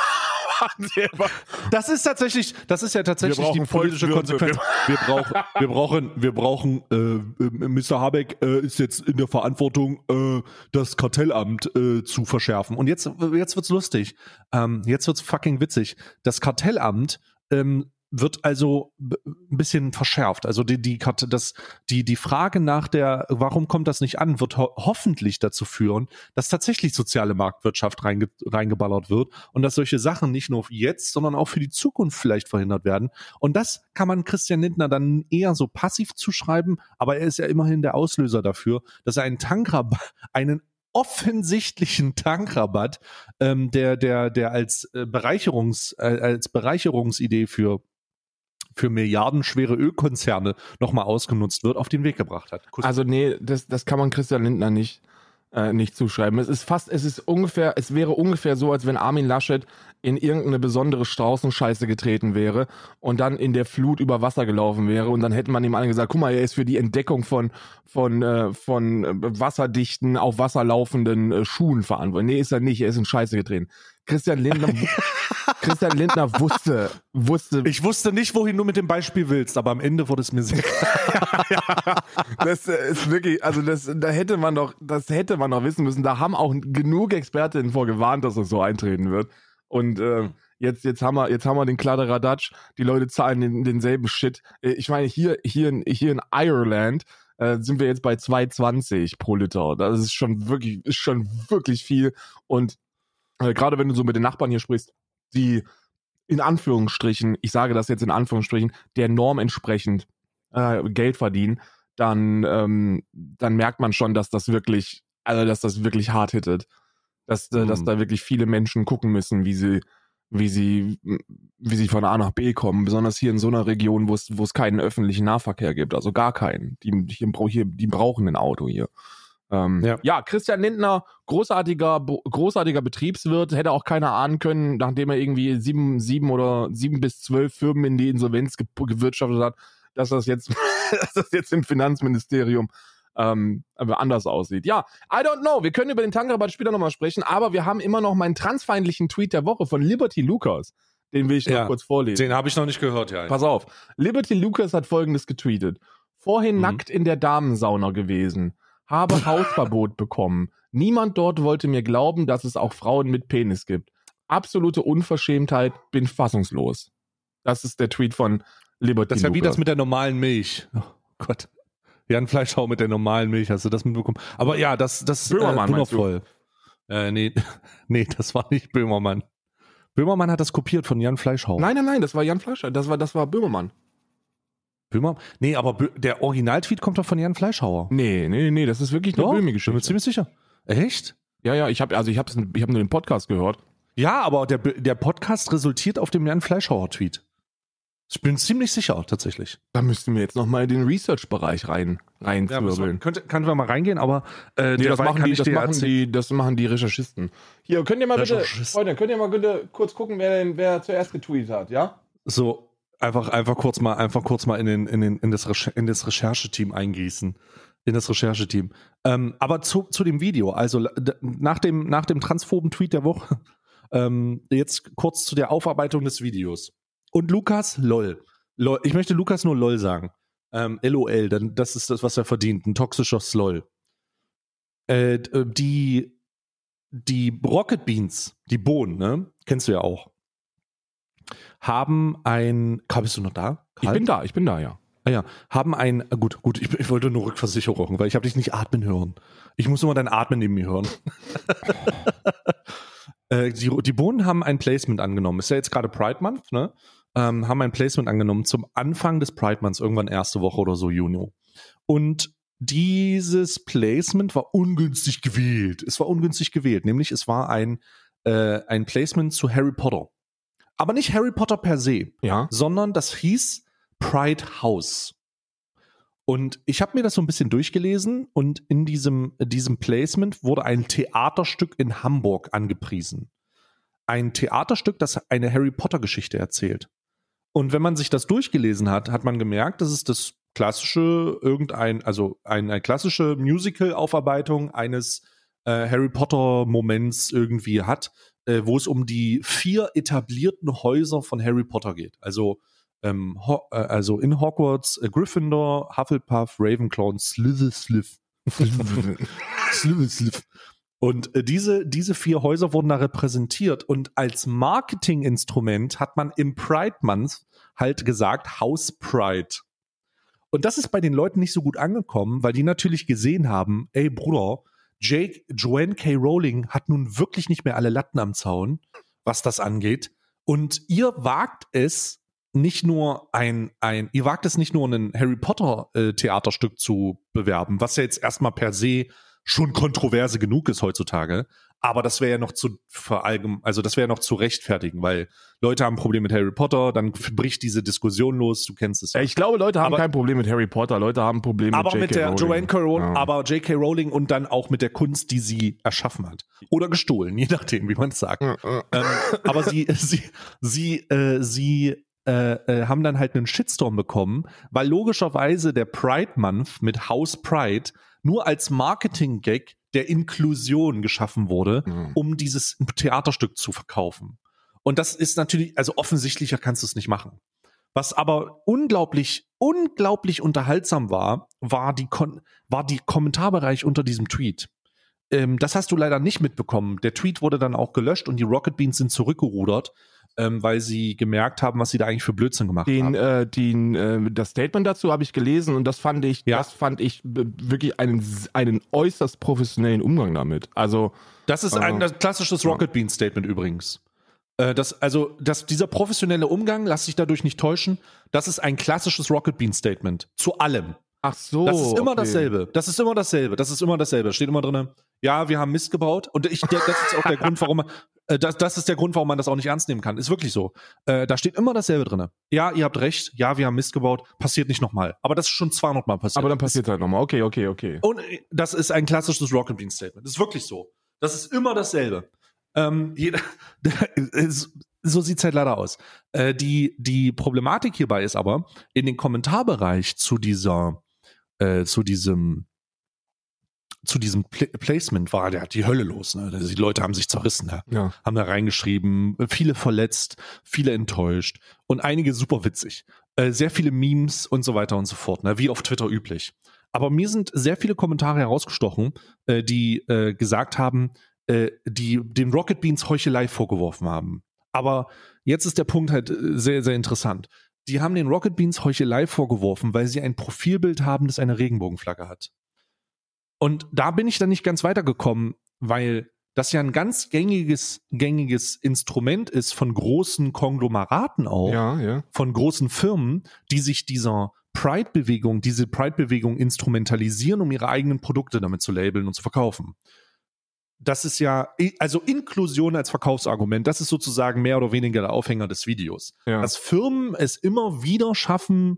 [SPEAKER 2] Das ist tatsächlich, das ist ja tatsächlich
[SPEAKER 1] Wir brauchen
[SPEAKER 2] die politische. Konsequenz. Wir brauchen, wir brauchen, wir brauchen, äh, äh, Mr. Habeck äh, ist jetzt in der Verantwortung, äh, das Kartellamt äh, zu verschärfen. Und jetzt, jetzt wird's lustig. Ähm, jetzt wird's fucking witzig. Das Kartellamt ähm, wird also ein bisschen verschärft. Also die, die, Karte- das, die, die Frage nach der, warum kommt das nicht an, wird ho hoffentlich dazu führen, dass tatsächlich soziale Marktwirtschaft reinge reingeballert wird und dass solche Sachen nicht nur jetzt, sondern auch für die Zukunft vielleicht verhindert werden. Und das kann man Christian Lindner dann eher so passiv zuschreiben, aber er ist ja immerhin der Auslöser dafür, dass er einen Tankrabatt, einen offensichtlichen Tankrabatt, ähm, der, der, der als äh, Bereicherungs, äh, als Bereicherungsidee für für milliardenschwere Ölkonzerne nochmal ausgenutzt wird, auf den Weg gebracht hat. Kuss-
[SPEAKER 1] Also nee, das, das kann man Christian Lindner nicht, äh, nicht zuschreiben. Es ist fast, es ist ungefähr, es wäre ungefähr so, als wenn Armin Laschet in irgendeine besondere Straußenscheiße getreten wäre und dann in der Flut über Wasser gelaufen wäre und dann hätte man ihm allen gesagt, guck mal, er ist für die Entdeckung von, von, äh, von äh, wasserdichten, auf Wasser laufenden äh, Schuhen verantwortlich. Nee, ist er nicht, er ist in Scheiße getreten. Christian Lindner, Christian Lindner wusste, wusste,
[SPEAKER 2] ich wusste nicht, wohin du mit dem Beispiel willst, aber am Ende wurde es mir sehr klar.
[SPEAKER 1] Das äh, ist wirklich, also das, da hätte man doch, das hätte man doch wissen müssen. Da haben auch genug Expertinnen vor gewarnt, dass es so eintreten wird. Und äh, jetzt, jetzt haben wir, jetzt haben wir den Kladderadatsch. Die Leute zahlen den, denselben Shit. Äh, Ich meine, hier, hier, in, hier in Ireland äh, sind wir jetzt bei 2,20 pro Liter. Das ist schon wirklich, ist schon wirklich viel. Und äh, gerade wenn du so mit den Nachbarn hier sprichst, die in Anführungsstrichen, ich sage das jetzt in Anführungsstrichen, der Norm entsprechend äh, Geld verdienen, dann, ähm, dann merkt man schon, dass das wirklich, also dass das wirklich hart hittet. Dass, äh, dass
[SPEAKER 2] Mhm.
[SPEAKER 1] da wirklich viele Menschen gucken müssen, wie sie, wie sie, wie sie von A nach B kommen, besonders hier in so einer Region, wo es, wo es keinen öffentlichen Nahverkehr gibt, also gar keinen. Die, die, hier, die brauchen ein Auto hier. Ähm,
[SPEAKER 2] Ja.
[SPEAKER 1] ja. Christian Lindner, großartiger, großartiger Betriebswirt, hätte auch keiner ahnen können, nachdem er irgendwie sieben, sieben oder sieben bis zwölf Firmen in die Insolvenz ge gewirtschaftet hat, dass das jetzt, dass das jetzt im Finanzministerium ähm, aber anders aussieht. Ja, I don't know. Wir können über den Tankrabatt später nochmal sprechen, aber wir haben immer noch meinen transfeindlichen Tweet der Woche von Liberty Lucas. Den will ich noch
[SPEAKER 2] Ja,
[SPEAKER 1] kurz vorlesen.
[SPEAKER 2] Den habe ich noch nicht gehört, ja.
[SPEAKER 1] Pass auf. Liberty Lucas hat folgendes getweetet. Vorhin
[SPEAKER 2] Mhm.
[SPEAKER 1] nackt in der Damensauna gewesen. Habe Hausverbot bekommen. Niemand dort wollte mir glauben, dass es auch Frauen mit Penis gibt. Absolute Unverschämtheit, bin fassungslos. Das ist der Tweet von Liberty
[SPEAKER 2] Das ist ja wie
[SPEAKER 1] Lucas.
[SPEAKER 2] das mit der normalen Milch. Oh Gott. Jan Fleischhau mit der normalen Milch, hast du das mitbekommen? Aber ja, das, das
[SPEAKER 1] Böhmermann,
[SPEAKER 2] äh,
[SPEAKER 1] meinst du?
[SPEAKER 2] wundervoll. Äh, nee, nee, das war nicht Böhmermann. Böhmermann hat das kopiert von Jan Fleischhau.
[SPEAKER 1] Nein, nein, nein, das war Jan Fleischer. Das war, das war Böhmermann.
[SPEAKER 2] Böhmer? Nee, aber Bö der Originaltweet kommt doch von Jan Fleischhauer.
[SPEAKER 1] Nee, nee, nee, das ist wirklich eine
[SPEAKER 2] Doch, bin mir
[SPEAKER 1] Böhmi-Geschichte.
[SPEAKER 2] ziemlich sicher. Echt?
[SPEAKER 1] Ja, ja, ich habe also ich habe ich hab nur den Podcast gehört.
[SPEAKER 2] Ja, aber der, der Podcast resultiert auf dem Jan Fleischhauer Tweet. Ich bin ziemlich sicher, tatsächlich.
[SPEAKER 1] Da müssten wir jetzt noch mal in den Research-Bereich rein reinzwirbeln.
[SPEAKER 2] könnte, können wir mal reingehen, aber äh,
[SPEAKER 1] Nee, das machen, die, das, machen die, das machen die Recherchisten. Hier, könnt ihr mal bitte. Freunde, könnt ihr mal bitte kurz gucken, wer, denn, wer zuerst getweetet hat, ja?
[SPEAKER 2] so einfach einfach kurz mal einfach kurz mal in den in den in das Recher in das Rechercheteam eingießen in das Rechercheteam ähm, aber zu, zu dem Video also nach dem nach dem transphoben Tweet der Woche ähm, jetzt kurz zu der Aufarbeitung des Videos und Lukas lol, lol ich möchte Lukas nur lol sagen ähm, lol denn das ist das was er verdient ein toxischer Slol äh, äh, die die Rocket Beans die Bohnen ne kennst du ja auch haben ein. Karl, bist du noch da?
[SPEAKER 1] Ich bin da, ich bin da, ja.
[SPEAKER 2] Ah ja, haben ein. ah, Gut, gut, ich, ich wollte nur Rückversicherung, weil ich habe dich nicht atmen hören. Ich muss immer dein Atmen neben mir hören. äh, die, die Bohnen haben ein Placement angenommen. Ist ja jetzt gerade Pride Month, ne? Ähm, haben ein Placement angenommen zum Anfang des Pride Months, irgendwann erste Woche oder so, Juni. Und dieses Placement war ungünstig gewählt. Es war ungünstig gewählt, nämlich es war ein, äh, ein Placement zu Harry Potter. Aber nicht Harry Potter per se,
[SPEAKER 1] Ja.
[SPEAKER 2] sondern das hieß Pride House. Und ich habe mir das so ein bisschen durchgelesen und in diesem, diesem Placement wurde ein Theaterstück in Hamburg angepriesen. Ein Theaterstück, das eine Harry Potter Geschichte erzählt. Und wenn man sich das durchgelesen hat, hat man gemerkt, dass es das klassische, irgendein, also eine klassische Musical-Aufarbeitung eines äh, Harry Potter-Moments irgendwie hat, äh, wo es um die vier etablierten Häuser von Harry Potter geht. Also, ähm, Ho äh, also in Hogwarts, äh, Gryffindor, Hufflepuff, Ravenclaw und Slytherin. Slytherin. Und äh, diese, diese vier Häuser wurden da repräsentiert und als Marketinginstrument hat man im Pride Month halt gesagt House Pride. Und das ist bei den Leuten nicht so gut angekommen, weil die natürlich gesehen haben, ey Bruder, Jake, Joanne K. Rowling hat nun wirklich nicht mehr alle Latten am Zaun, was das angeht. Und ihr wagt es, nicht nur ein, ein, ihr wagt es nicht nur ein Harry Potter äh, Theaterstück zu bewerben, was ja jetzt erstmal per se schon kontroverse genug ist heutzutage. Aber das wäre ja noch zu verallgem, also das wäre ja noch zu rechtfertigen, weil Leute haben ein Problem mit Harry Potter, dann bricht diese Diskussion los, du kennst es.
[SPEAKER 1] Ja, ich glaube, Leute haben
[SPEAKER 2] Aber-
[SPEAKER 1] kein Problem mit Harry Potter, Leute haben ein Problem
[SPEAKER 2] aber
[SPEAKER 1] mit
[SPEAKER 2] mit der
[SPEAKER 1] Rowling.
[SPEAKER 2] Joanne. Rowling,
[SPEAKER 1] Ja.
[SPEAKER 2] aber J.K. Rowling und dann auch mit der Kunst, die sie erschaffen hat. Oder gestohlen, je nachdem, wie man es sagt.
[SPEAKER 1] Ja,
[SPEAKER 2] ähm, aber sie, sie, sie, äh, sie äh, äh, haben dann halt einen Shitstorm bekommen, weil logischerweise der Pride Month mit House Pride nur als Marketing-Gag der Inklusion geschaffen wurde,
[SPEAKER 1] Mhm.
[SPEAKER 2] um dieses Theaterstück zu verkaufen. Und das ist natürlich, also offensichtlicher kannst du es nicht machen. Was aber unglaublich, unglaublich unterhaltsam war, war die, Kon war die Kommentarbereich unter diesem Tweet. Ähm, das hast du leider nicht mitbekommen. Der Tweet wurde dann auch gelöscht und die Rocket Beans sind zurückgerudert, ähm, weil sie gemerkt haben, was sie da eigentlich für Blödsinn gemacht
[SPEAKER 1] Den,
[SPEAKER 2] haben.
[SPEAKER 1] äh, den, äh, das Statement dazu habe ich gelesen und das fand ich,
[SPEAKER 2] Ja.
[SPEAKER 1] das fand ich b- wirklich einen, einen äußerst professionellen Umgang damit. Also
[SPEAKER 2] Das ist
[SPEAKER 1] äh,
[SPEAKER 2] ein das klassisches Rocket Beans Statement übrigens. Äh, Das, also, das, dieser professionelle Umgang, lass dich dadurch nicht täuschen, das ist ein klassisches Rocket Beans Statement. Zu allem.
[SPEAKER 1] ach so,
[SPEAKER 2] Das ist immer
[SPEAKER 1] okay.
[SPEAKER 2] dasselbe. Das ist immer dasselbe. Das ist immer dasselbe. Steht immer drin. Ja, wir haben Mist gebaut. Und ich, das ist auch der Grund, warum man, äh, das, das ist der Grund, warum man das auch nicht ernst nehmen kann. Ist wirklich so. Äh, da steht immer dasselbe drin. Ja, ihr habt recht. Ja, wir haben Mist gebaut. Passiert nicht nochmal. Aber das ist schon 200 Mal passiert.
[SPEAKER 1] Aber dann passiert halt nochmal. Okay, okay, okay.
[SPEAKER 2] Und äh, das ist ein klassisches Rocket Bean Statement. Das ist wirklich so. Das ist immer dasselbe. Ähm, jeder, es- so sieht's halt leider aus. Äh, die, die Problematik hierbei ist aber, in den Kommentarbereich zu dieser, äh, zu diesem, zu diesem Pla Placement war der die Hölle los. Ne? Also Die Leute haben sich zerrissen. Ja
[SPEAKER 1] Ja.
[SPEAKER 2] haben da reingeschrieben, viele verletzt, viele enttäuscht und einige super witzig. Äh, sehr viele Memes und so weiter und so fort, ne? wie auf Twitter üblich. Aber mir sind sehr viele Kommentare herausgestochen, äh, die äh, gesagt haben, äh, die den Rocket Beans Heuchelei vorgeworfen haben. Aber jetzt ist der Punkt halt äh, sehr, sehr interessant. Die haben den Rocket Beans Heuchelei vorgeworfen, weil sie ein Profilbild haben, das eine Regenbogenflagge hat. Und da bin ich dann nicht ganz weitergekommen, weil das ja ein ganz gängiges, gängiges Instrument ist von großen Konglomeraten auch,
[SPEAKER 1] Ja, ja.
[SPEAKER 2] von großen Firmen, die sich dieser Pride-Bewegung, diese Pride-Bewegung instrumentalisieren, um ihre eigenen Produkte damit zu labeln und zu verkaufen. Das ist ja, also Inklusion als Verkaufsargument, das ist sozusagen mehr oder weniger der Aufhänger des Videos.
[SPEAKER 1] ja.
[SPEAKER 2] Dass Firmen es immer wieder schaffen,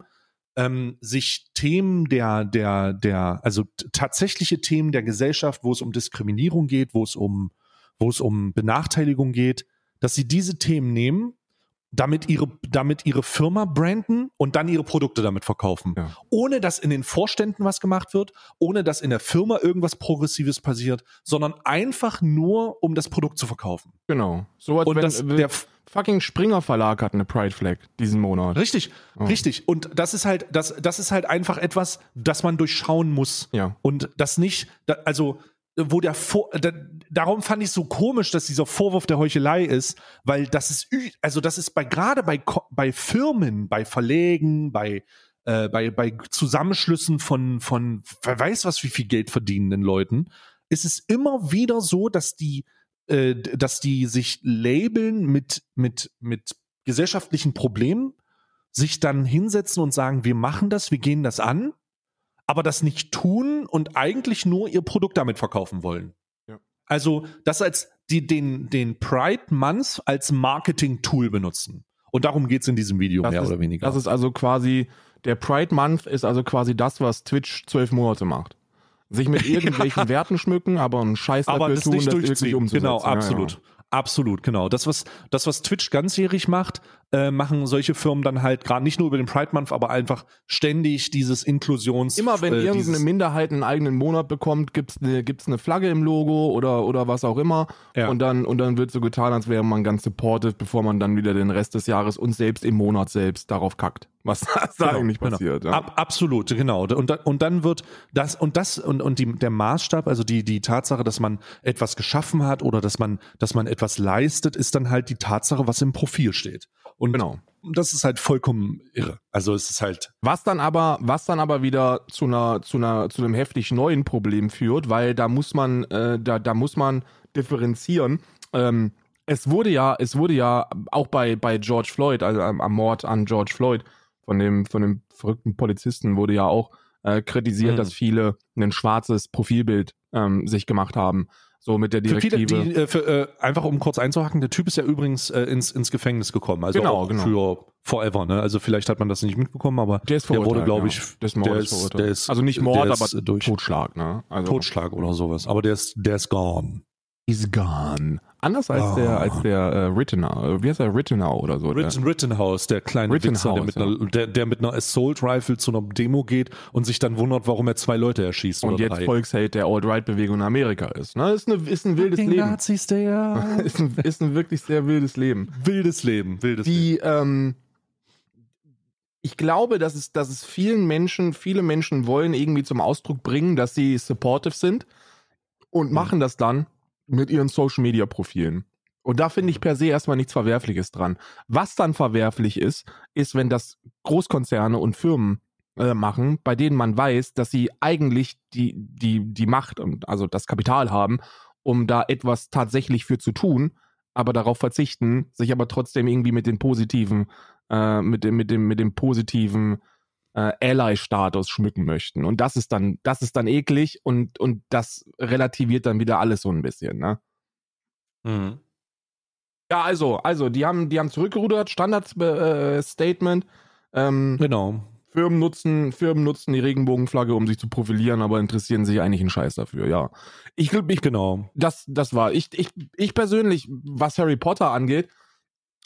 [SPEAKER 2] ähm, sich Themen der, der, der, also tatsächliche Themen der Gesellschaft, wo es um Diskriminierung geht, wo es um, wo es um Benachteiligung geht, dass sie diese Themen nehmen, damit ihre, damit ihre Firma branden und dann ihre Produkte damit verkaufen.
[SPEAKER 1] Ja.
[SPEAKER 2] Ohne dass in den Vorständen was gemacht wird, ohne dass in der Firma irgendwas Progressives passiert, sondern einfach nur, um das Produkt zu verkaufen.
[SPEAKER 1] Genau. So als
[SPEAKER 2] Und
[SPEAKER 1] wenn
[SPEAKER 2] das, der,
[SPEAKER 1] fucking Springer Verlag hat eine Pride Flag diesen Monat.
[SPEAKER 2] Richtig,
[SPEAKER 1] Oh.
[SPEAKER 2] richtig. Und das ist halt, das, das ist halt einfach etwas, das man durchschauen muss.
[SPEAKER 1] Ja.
[SPEAKER 2] Und das nicht, also, wo der Vor, da, darum fand ich so komisch, dass dieser Vorwurf der Heuchelei ist, weil das ist, also das ist bei, gerade bei, bei Firmen, bei Verlägen, bei, äh, bei, bei Zusammenschlüssen von, von, wer weiß was, wie viel Geld verdienenden Leuten, ist es immer wieder so, dass die, äh, dass die sich labeln mit, mit, mit gesellschaftlichen Problemen, sich dann hinsetzen und sagen, wir machen das, wir gehen das an, aber das nicht tun und eigentlich nur ihr Produkt damit verkaufen wollen.
[SPEAKER 1] Ja.
[SPEAKER 2] Also das als die den, den Pride Month als Marketing-Tool benutzen. Und darum geht's in diesem Video
[SPEAKER 1] Das
[SPEAKER 2] mehr
[SPEAKER 1] ist,
[SPEAKER 2] oder weniger.
[SPEAKER 1] Das ist also quasi, der Pride Month ist also quasi das, was Twitch zwölf Monate macht. Sich mit irgendwelchen Werten schmücken, aber einen Scheiß
[SPEAKER 2] aber
[SPEAKER 1] dafür
[SPEAKER 2] das
[SPEAKER 1] tun,
[SPEAKER 2] nicht
[SPEAKER 1] das
[SPEAKER 2] durchziehen.
[SPEAKER 1] umzusetzen.
[SPEAKER 2] Genau,
[SPEAKER 1] Ja, ja.
[SPEAKER 2] Absolut. Genau. Das, was, das, was Twitch ganzjährig macht, äh, machen solche Firmen dann halt gerade nicht nur über den Pride Month, aber einfach ständig dieses Inklusions...
[SPEAKER 1] Immer wenn
[SPEAKER 2] äh,
[SPEAKER 1] irgendeine Minderheit einen eigenen Monat bekommt, gibt's eine, gibt's eine Flagge im Logo oder, oder was auch immer.
[SPEAKER 2] Ja.
[SPEAKER 1] Und, dann, und dann wird so getan, als wäre man ganz supportive, bevor man dann wieder den Rest des Jahres und selbst im Monat selbst darauf kackt. Was da,
[SPEAKER 2] Genau,
[SPEAKER 1] eigentlich
[SPEAKER 2] genau.
[SPEAKER 1] passiert. Ja.
[SPEAKER 2] Ab, absolut, genau. Und, dann- und dann wird das und das und, und die, der Maßstab, also die, die Tatsache, dass man etwas geschaffen hat oder dass man, dass man etwas leistet, ist dann halt die Tatsache, was im Profil steht. Und
[SPEAKER 1] Genau.
[SPEAKER 2] das ist halt vollkommen irre. Also es ist halt,
[SPEAKER 1] Was dann aber, was dann aber wieder zu einer, zu einer, zu einem heftig neuen Problem führt, weil da muss man, äh, da, da muss man differenzieren. Ähm, es wurde ja, es wurde ja auch bei, bei George Floyd, also am, am Mord an George Floyd von dem, von dem verrückten Polizisten wurde ja auch äh, kritisiert,
[SPEAKER 2] Mhm.
[SPEAKER 1] dass viele ein schwarzes Profilbild ähm, sich gemacht haben. So mit der
[SPEAKER 2] für viele,
[SPEAKER 1] Direktive.
[SPEAKER 2] die, äh, für, äh, einfach um kurz einzuhaken, der Typ ist ja übrigens äh, ins, ins Gefängnis gekommen. Also
[SPEAKER 1] Genau, genau.
[SPEAKER 2] für forever, ne? Also vielleicht hat man das nicht mitbekommen, aber
[SPEAKER 1] der ist
[SPEAKER 2] der wurde, glaube
[SPEAKER 1] ja.
[SPEAKER 2] ich,
[SPEAKER 1] der ist
[SPEAKER 2] der
[SPEAKER 1] ist
[SPEAKER 2] der ist-
[SPEAKER 1] also nicht Mord, aber
[SPEAKER 2] durch.
[SPEAKER 1] Totschlag, ne? Also
[SPEAKER 2] Totschlag oder sowas. Aber der ist, der ist gone.
[SPEAKER 1] is gone. Anders als
[SPEAKER 2] Ah.
[SPEAKER 1] der, als der äh, Rittenau. Wie heißt der Rittenau oder so?
[SPEAKER 2] Ritten, Rittenhouse, der kleine
[SPEAKER 1] Rittenhouse,
[SPEAKER 2] Wichser, der mit, einer, der, der mit einer Assault Rifle zu einer Demo geht und sich dann wundert, warum er zwei Leute erschießt
[SPEAKER 1] und
[SPEAKER 2] oder
[SPEAKER 1] jetzt
[SPEAKER 2] drei.
[SPEAKER 1] Volksheld der Alt-Right-Bewegung in Amerika ist. Ne? Ist, eine, ist ein wildes Leben.
[SPEAKER 2] Nazis, der
[SPEAKER 1] Ist ein, ist ein wirklich sehr wildes Leben.
[SPEAKER 2] wildes Leben, wildes Leben.
[SPEAKER 1] Die, ähm, ich glaube, dass es, dass es vielen Menschen, viele Menschen wollen irgendwie zum Ausdruck bringen, dass sie supportive sind und machen das dann mit ihren Social Media Profilen. Und da finde ich per se erstmal nichts Verwerfliches dran. Was dann verwerflich ist, ist, wenn das Großkonzerne und Firmen äh, machen, bei denen man weiß, dass sie eigentlich die, die, die Macht und also das Kapital haben, um da etwas tatsächlich für zu tun, aber darauf verzichten, sich aber trotzdem irgendwie mit den positiven, äh, mit dem, mit dem, mit dem positiven äh, Ally-Status schmücken möchten. Und das ist dann, das ist dann eklig und, und das relativiert dann wieder alles so ein bisschen, ne?
[SPEAKER 2] Mhm.
[SPEAKER 1] Ja, also, also, die haben, die haben zurückgerudert, Standard-Statement. ähm,
[SPEAKER 2] Genau.
[SPEAKER 1] Firmen nutzen, Firmen nutzen die Regenbogenflagge, um sich zu profilieren, aber interessieren sich eigentlich einen Scheiß dafür, ja. Ich glaube, ich,
[SPEAKER 2] Genau.
[SPEAKER 1] das, das war, ich, ich, ich persönlich, was Harry Potter angeht,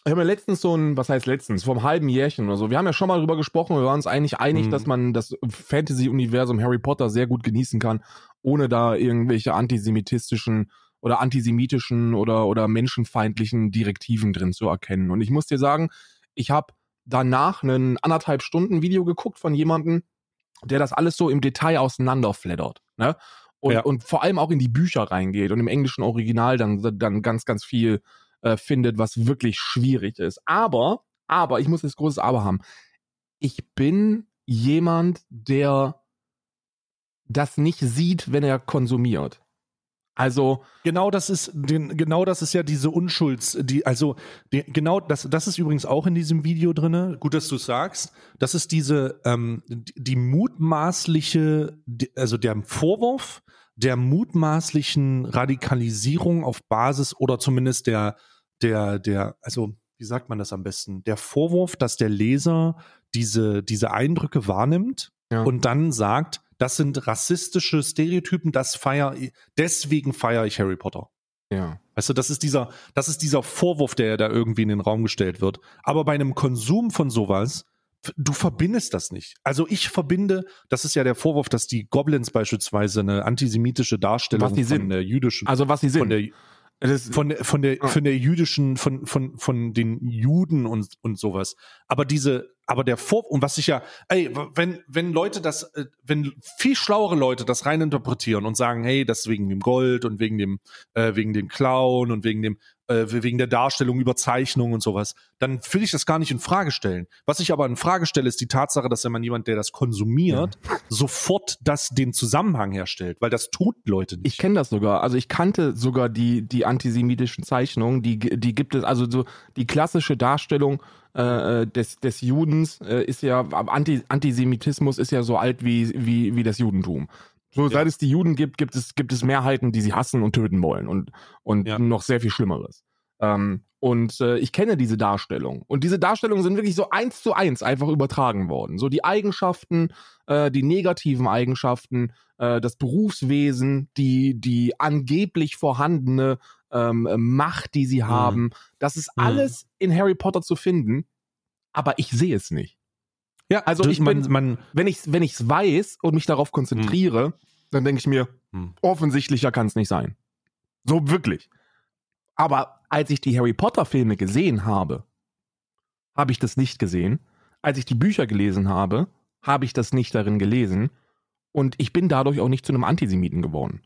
[SPEAKER 1] ich habe mir letztens so ein, was heißt letztens, vor einem halben Jährchen oder so, wir haben ja schon mal drüber gesprochen, wir waren uns eigentlich einig,
[SPEAKER 2] Mhm.
[SPEAKER 1] dass man das Fantasy-Universum Harry Potter sehr gut genießen kann, ohne da irgendwelche antisemitistischen oder antisemitischen oder, oder menschenfeindlichen Direktiven drin zu erkennen. Und ich muss dir sagen, ich habe danach einen anderthalb Stunden Video geguckt von jemandem, der das alles so im Detail auseinanderfleddert. Ne? Und,
[SPEAKER 2] Ja.
[SPEAKER 1] und vor allem auch in die Bücher reingeht und im englischen Original dann, dann ganz, ganz viel äh, findet, was wirklich schwierig ist. Aber, aber, ich muss jetzt großes Aber haben. Ich bin jemand, der das nicht sieht, wenn er konsumiert. Also,
[SPEAKER 2] Genau das ist, den, genau das ist ja diese Unschulds, die, also die, genau das, das ist übrigens auch in diesem Video drinne. Gut, dass du sagst. Das ist diese ähm, die, die mutmaßliche, die, also der Vorwurf der mutmaßlichen Radikalisierung auf Basis oder zumindest der der der, also wie sagt man das am besten? Der Vorwurf, dass der Leser diese diese Eindrücke wahrnimmt
[SPEAKER 1] Ja.
[SPEAKER 2] und dann sagt, das sind rassistische Stereotypen, das feier deswegen feiere ich Harry Potter.
[SPEAKER 1] ja.
[SPEAKER 2] Weißt du, das ist dieser, das ist dieser Vorwurf, der da irgendwie in den Raum gestellt wird. Aber bei einem Konsum von sowas, du verbindest das nicht. Also ich verbinde, das ist ja der Vorwurf, dass die Goblins beispielsweise eine antisemitische Darstellung von
[SPEAKER 1] sind.
[SPEAKER 2] der jüdischen,
[SPEAKER 1] Also, was sie sind.
[SPEAKER 2] von der, von von der,
[SPEAKER 1] Ah.
[SPEAKER 2] von der jüdischen, von, von, von den Juden und, und sowas. Aber diese, aber der Vorwurf, und was ich ja, ey, wenn, wenn Leute das, äh, wenn viel schlauere Leute das reininterpretieren und sagen, hey, das ist wegen dem Gold und wegen dem, äh, wegen dem Clown und wegen dem, äh, wegen der Darstellung, Überzeichnung und sowas, dann will ich das gar nicht in Frage stellen. Was ich aber in Frage stelle, ist die Tatsache, dass wenn man jemand, der das konsumiert, sofort das den Zusammenhang herstellt, weil das tut Leute nicht.
[SPEAKER 1] Ich kenne das sogar. Also ich kannte sogar die, die antisemitischen Zeichnungen. Die, die gibt es, also so die klassische Darstellung äh, des, des Judens äh, ist ja, Anti, Antisemitismus ist ja so alt wie, wie, wie das Judentum. So, seit es die Juden gibt, gibt es, gibt es Mehrheiten, die sie hassen und töten wollen und, und
[SPEAKER 2] Ja.
[SPEAKER 1] noch sehr viel Schlimmeres. Ähm, und äh, ich kenne diese Darstellung. Und diese Darstellungen sind wirklich so eins zu eins einfach übertragen worden. So die Eigenschaften, äh, die negativen Eigenschaften, äh, das Berufswesen, die, die angeblich vorhandene ähm, Macht, die sie haben. Das ist
[SPEAKER 2] Mhm.
[SPEAKER 1] alles in Harry Potter zu finden, aber ich sehe es nicht.
[SPEAKER 2] Ja,
[SPEAKER 1] Also ich bin-
[SPEAKER 2] man,
[SPEAKER 1] Wenn ich es wenn ich's weiß und mich darauf konzentriere, dann denke ich mir,
[SPEAKER 2] Hm.
[SPEAKER 1] offensichtlicher kann es nicht sein. So wirklich. Aber als ich die Harry Potter Filme gesehen habe, habe ich das nicht gesehen. als ich die Bücher gelesen habe, habe ich das nicht darin gelesen und ich bin dadurch auch nicht zu einem Antisemiten geworden.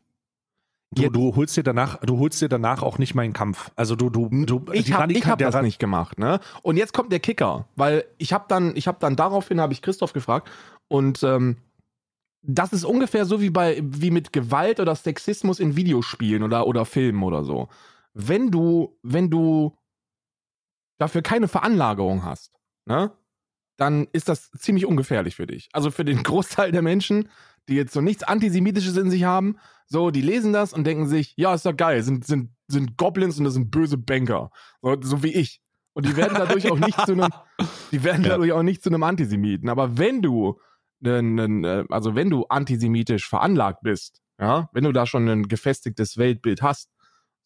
[SPEAKER 2] Du, du holst dir danach, du holst dir danach auch nicht meinen Kampf. Also du, du, du
[SPEAKER 1] ich habe hab das nicht gemacht, ne? Und jetzt kommt der Kicker, weil ich habe dann, ich habe dann daraufhin habe ich Christoph gefragt und ähm, das ist ungefähr so wie bei wie mit Gewalt oder Sexismus in Videospielen oder oder Filmen oder so. Wenn du wenn du dafür keine Veranlagerung hast, ne? Dann ist das ziemlich ungefährlich für dich. Also für den Großteil der Menschen, die jetzt so nichts Antisemitisches in sich haben, so, die lesen das und denken sich, ja, ist doch geil, sind, sind, sind Goblins und das sind böse Banker. So, so wie ich. Und die werden dadurch auch nicht zu einem, die werden ja. dadurch auch nicht zu einem Antisemiten. Aber wenn du, äh, also wenn du antisemitisch veranlagt bist, ja, wenn du da schon ein gefestigtes Weltbild hast,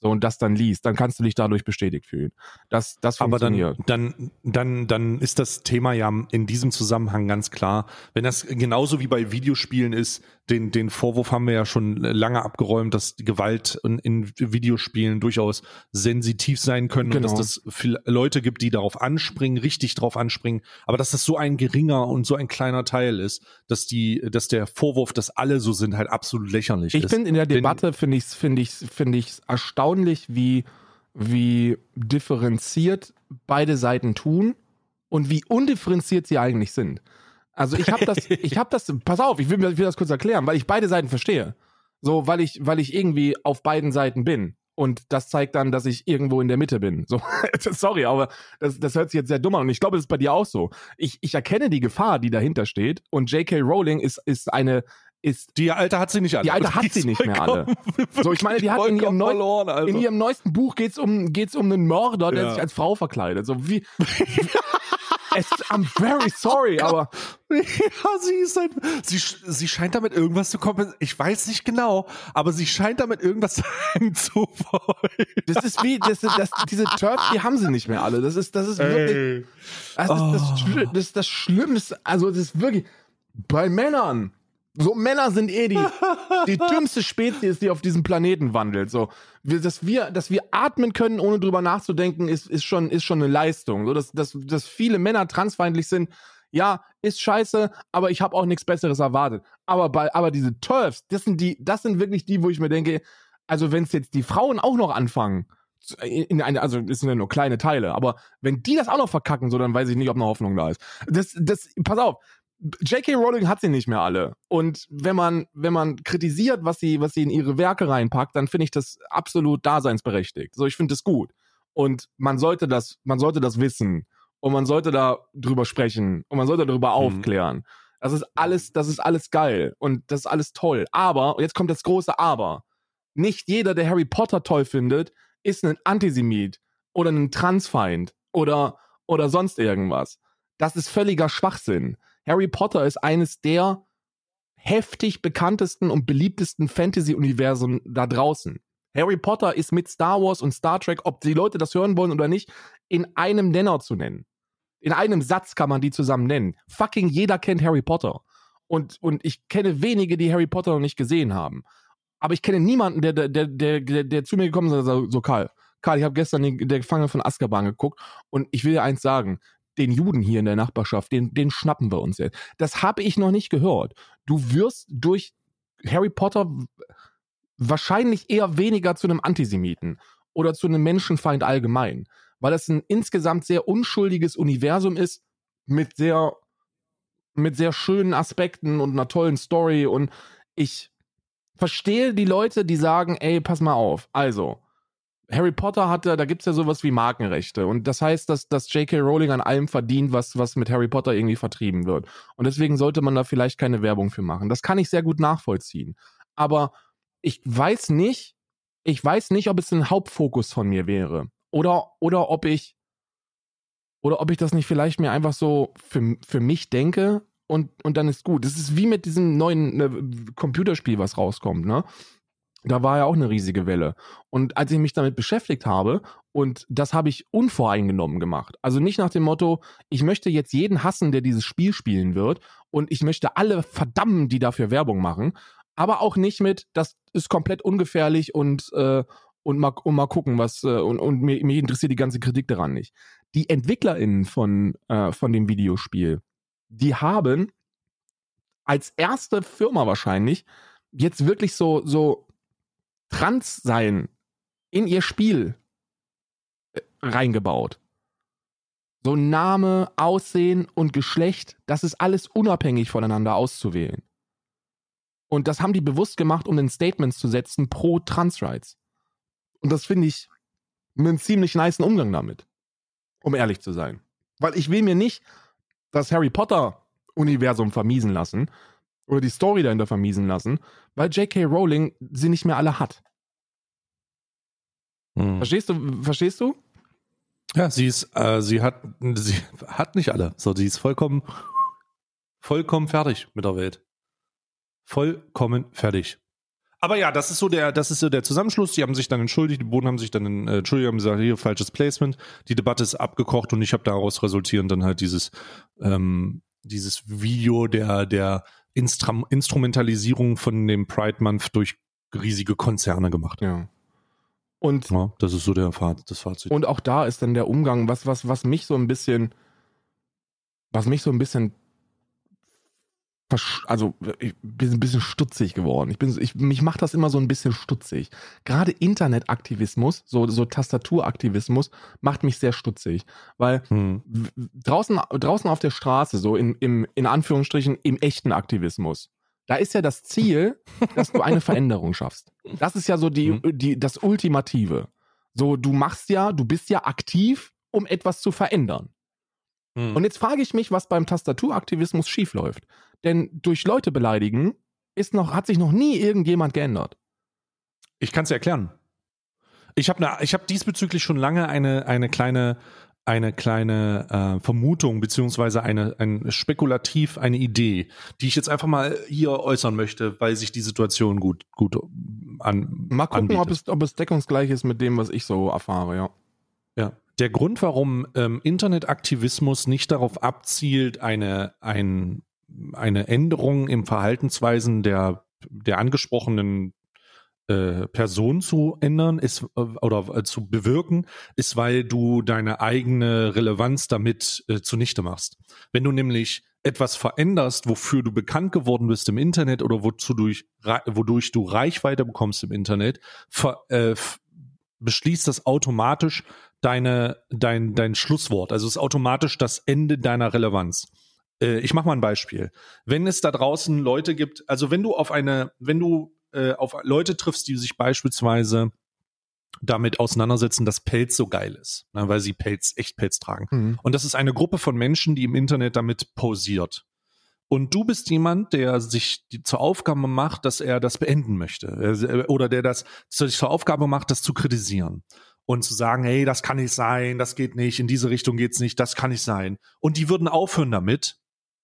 [SPEAKER 1] so und das dann liest, dann kannst du dich dadurch bestätigt fühlen. Das, das funktioniert.
[SPEAKER 2] Aber dann, dann, dann, dann ist das Thema ja in diesem Zusammenhang ganz klar. Wenn das genauso wie bei Videospielen ist, den, den Vorwurf haben wir ja schon lange abgeräumt, dass Gewalt in, in Videospielen durchaus sensitiv sein können genau. und dass genau. es viele Leute gibt, die darauf anspringen, richtig darauf anspringen, aber dass das so ein geringer und so ein kleiner Teil ist, dass die, dass der Vorwurf, dass alle so sind, halt absolut lächerlich
[SPEAKER 1] ich
[SPEAKER 2] ist.
[SPEAKER 1] Ich finde in der Debatte finde ich finde ich finde ich erstaunlich, wie wie differenziert beide Seiten tun und wie undifferenziert sie eigentlich sind. Also ich habe das, ich habe das, pass auf, ich will, ich will das kurz erklären, weil ich beide Seiten verstehe. So, weil ich, weil ich irgendwie auf beiden Seiten bin. Und das zeigt dann, dass ich irgendwo in der Mitte bin. So, sorry, aber das, das hört sich jetzt sehr dumm an. Und ich glaube, das ist bei dir auch so. Ich, ich erkenne die Gefahr, die dahinter steht. Und J.K. Rowling ist, ist eine, ist.
[SPEAKER 2] Die alte hat sie nicht alle.
[SPEAKER 1] Die alte hat sie nicht mehr alle. So, ich meine, die hat in ihrem, verloren, also. in ihrem neuesten Buch geht's um, geht's um einen Mörder, der ja. sich als Frau verkleidet. So wie, es, I'm very sorry, aber.
[SPEAKER 2] Ja, sie ist halt, sie, sie scheint damit irgendwas zu kommen. Ich weiß nicht genau, aber sie scheint damit irgendwas sagen zu wollen.
[SPEAKER 1] Das ist wie, das, das, diese Turfs, die haben sie nicht mehr alle. Das ist, das ist wirklich, das ist, das, oh. das, ist das Schlimmste. Also, das ist wirklich, bei Männern, so Männer sind eh die, die dümmste Spezies, die auf diesem Planeten wandelt. So, wir, dass wir, dass wir atmen können, ohne drüber nachzudenken, ist, ist schon, ist schon eine Leistung. So, dass, dass, dass viele Männer transfeindlich sind, ja, ist scheiße, aber ich habe auch nichts Besseres erwartet. Aber bei, aber diese Turfs, das sind die, das sind wirklich die, wo ich mir denke, also wenn es jetzt die Frauen auch noch anfangen, in eine, also es sind ja nur kleine Teile, aber wenn die das auch noch verkacken, so dann weiß ich nicht, ob eine Hoffnung da ist. Das, das, pass auf, J.K. Rowling hat sie nicht mehr alle. Und wenn man, wenn man kritisiert, was sie, was sie in ihre Werke reinpackt, dann finde ich das absolut daseinsberechtigt. So, ich finde das gut. Und man sollte das, man sollte das wissen. Und man sollte da drüber sprechen. Und man sollte darüber mhm. aufklären. Das ist alles, das ist alles geil. Und das ist alles toll. Aber, und jetzt kommt das große Aber. Nicht jeder, der Harry Potter toll findet, ist ein Antisemit oder ein Transfeind oder, oder sonst irgendwas. Das ist völliger Schwachsinn. Harry Potter ist eines der heftig bekanntesten und beliebtesten Fantasy-Universen da draußen. Harry Potter ist mit Star Wars und Star Trek, ob die Leute das hören wollen oder nicht, in einem Nenner zu nennen. In einem Satz kann man die zusammen nennen. Fucking jeder kennt Harry Potter. Und, und ich kenne wenige, die Harry Potter noch nicht gesehen haben. Aber ich kenne niemanden, der, der, der, der, der zu mir gekommen ist und sagt, so Karl, Karl, ich habe gestern den, der Gefangene von Azkaban geguckt und ich will dir eins sagen, den Juden hier in der Nachbarschaft, den, den schnappen wir uns jetzt. Das habe ich noch nicht gehört. Du wirst durch Harry Potter wahrscheinlich eher weniger zu einem Antisemiten oder zu einem Menschenfeind allgemein, weil es ein insgesamt sehr unschuldiges Universum ist mit sehr mit sehr schönen Aspekten und einer tollen Story und ich verstehe die Leute, die sagen, ey, pass mal auf. Also, Harry Potter hatte, da gibt es ja sowas wie Markenrechte. Und das heißt, dass, dass J.K. Rowling an allem verdient, was, was mit Harry Potter irgendwie vertrieben wird. Und deswegen sollte man da vielleicht keine Werbung für machen. Das kann ich sehr gut nachvollziehen. Aber ich weiß nicht, ich weiß nicht, ob es ein Hauptfokus von mir wäre. Oder, oder ob ich, oder ob ich das nicht vielleicht mir einfach so für, für mich denke und, und dann ist gut. Das ist wie mit diesem neuen äh, Computerspiel, was rauskommt, ne? Da war ja auch eine riesige Welle. Und als ich mich damit beschäftigt habe, und das habe ich unvoreingenommen gemacht, also nicht nach dem Motto, ich möchte jetzt jeden hassen, der dieses Spiel spielen wird, und ich möchte alle verdammen, die dafür Werbung machen, aber auch nicht mit, das ist komplett ungefährlich und, äh, und mal, und mal gucken, was, äh, und, und mir, mich interessiert die ganze Kritik daran nicht. Die EntwicklerInnen von, äh, von dem Videospiel, die haben als erste Firma wahrscheinlich jetzt wirklich so, so trans sein in ihr Spiel äh, reingebaut. So Name, Aussehen und Geschlecht, das ist alles unabhängig voneinander auszuwählen. Und das haben die bewusst gemacht, um ein Statement zu setzen pro Trans-Rights. Und das finde ich einen ziemlich niceen Umgang damit. Um ehrlich zu sein. Weil ich will mir nicht das Harry Potter-Universum vermiesen lassen oder die Story dahinter vermiesen lassen, weil J.K. Rowling sie nicht mehr alle hat.
[SPEAKER 2] Hm.
[SPEAKER 1] Verstehst du? Verstehst du?
[SPEAKER 2] Ja, sie ist, äh, sie hat, sie hat nicht alle. So, sie ist vollkommen, vollkommen fertig mit der Welt. Vollkommen fertig. Aber ja, das ist so der, das ist so der Zusammenschluss. Die haben sich dann entschuldigt, die Boden haben sich dann äh, entschuldigt, haben gesagt, hier falsches Placement. Die Debatte ist abgekocht und ich habe daraus resultierend dann halt dieses, ähm, dieses Video der, der Instrum Instrumentalisierung von dem Pride Month durch riesige Konzerne gemacht.
[SPEAKER 1] Ja. Und,
[SPEAKER 2] Ja, das ist so der Fazit, das Fazit.
[SPEAKER 1] und auch da ist dann der Umgang, was, was, was mich so ein bisschen, was mich so ein bisschen, also ich bin ein bisschen stutzig geworden. Ich bin, ich, mich macht das immer so ein bisschen stutzig. Gerade Internetaktivismus, so, so Tastaturaktivismus, macht mich sehr stutzig. Weil
[SPEAKER 2] hm.
[SPEAKER 1] draußen, draußen auf der Straße, so in, im, in Anführungsstrichen im echten Aktivismus, da ist ja das Ziel, dass du eine Veränderung schaffst. Das ist ja so die,
[SPEAKER 2] Mhm.
[SPEAKER 1] die, das Ultimative. So, du machst ja, du bist ja aktiv, um etwas zu verändern.
[SPEAKER 2] Hm.
[SPEAKER 1] Und jetzt frage ich mich, was beim Tastaturaktivismus schiefläuft. Denn durch Leute beleidigen ist noch, hat sich noch nie irgendjemand geändert.
[SPEAKER 2] Ich kann es erklären. Ich habe ne, ich hab diesbezüglich schon lange eine, eine kleine, eine kleine äh, Vermutung, beziehungsweise eine, ein spekulativ eine Idee, die ich jetzt einfach mal hier äußern möchte, weil sich die Situation gut, gut an.
[SPEAKER 1] Mal gucken,
[SPEAKER 2] anbietet.
[SPEAKER 1] ob es, ob es deckungsgleich ist mit dem, was ich so erfahre, ja.
[SPEAKER 2] Ja. Der Grund, warum ähm, Internetaktivismus nicht darauf abzielt, eine, ein, eine Änderung im Verhaltensweisen der, der angesprochenen äh, Person zu ändern, ist äh, oder äh, zu bewirken, ist, weil du deine eigene Relevanz damit zunichte machst. Wenn du nämlich etwas veränderst, wofür du bekannt geworden bist im Internet oder wozu durch, wodurch du Reichweite bekommst im Internet, ver, beschließt das automatisch deine, dein, dein Schlusswort. Also es ist automatisch das Ende deiner Relevanz. Äh, ich mache mal ein Beispiel. Wenn es da draußen Leute gibt, also wenn du auf eine, wenn du äh, auf Leute triffst, die sich beispielsweise damit auseinandersetzen, dass Pelz so geil ist, ne, weil sie Pelz, echt Pelz tragen.
[SPEAKER 1] Mhm.
[SPEAKER 2] Und das ist eine Gruppe von Menschen, die im Internet damit posiert. Und du bist jemand, der sich die, zur Aufgabe macht, dass er das beenden möchte. Äh, Oder der das sich zur Aufgabe macht, das zu kritisieren. Und zu sagen, hey, das kann nicht sein, das geht nicht, in diese Richtung geht's nicht, das kann nicht sein. Und die würden aufhören damit,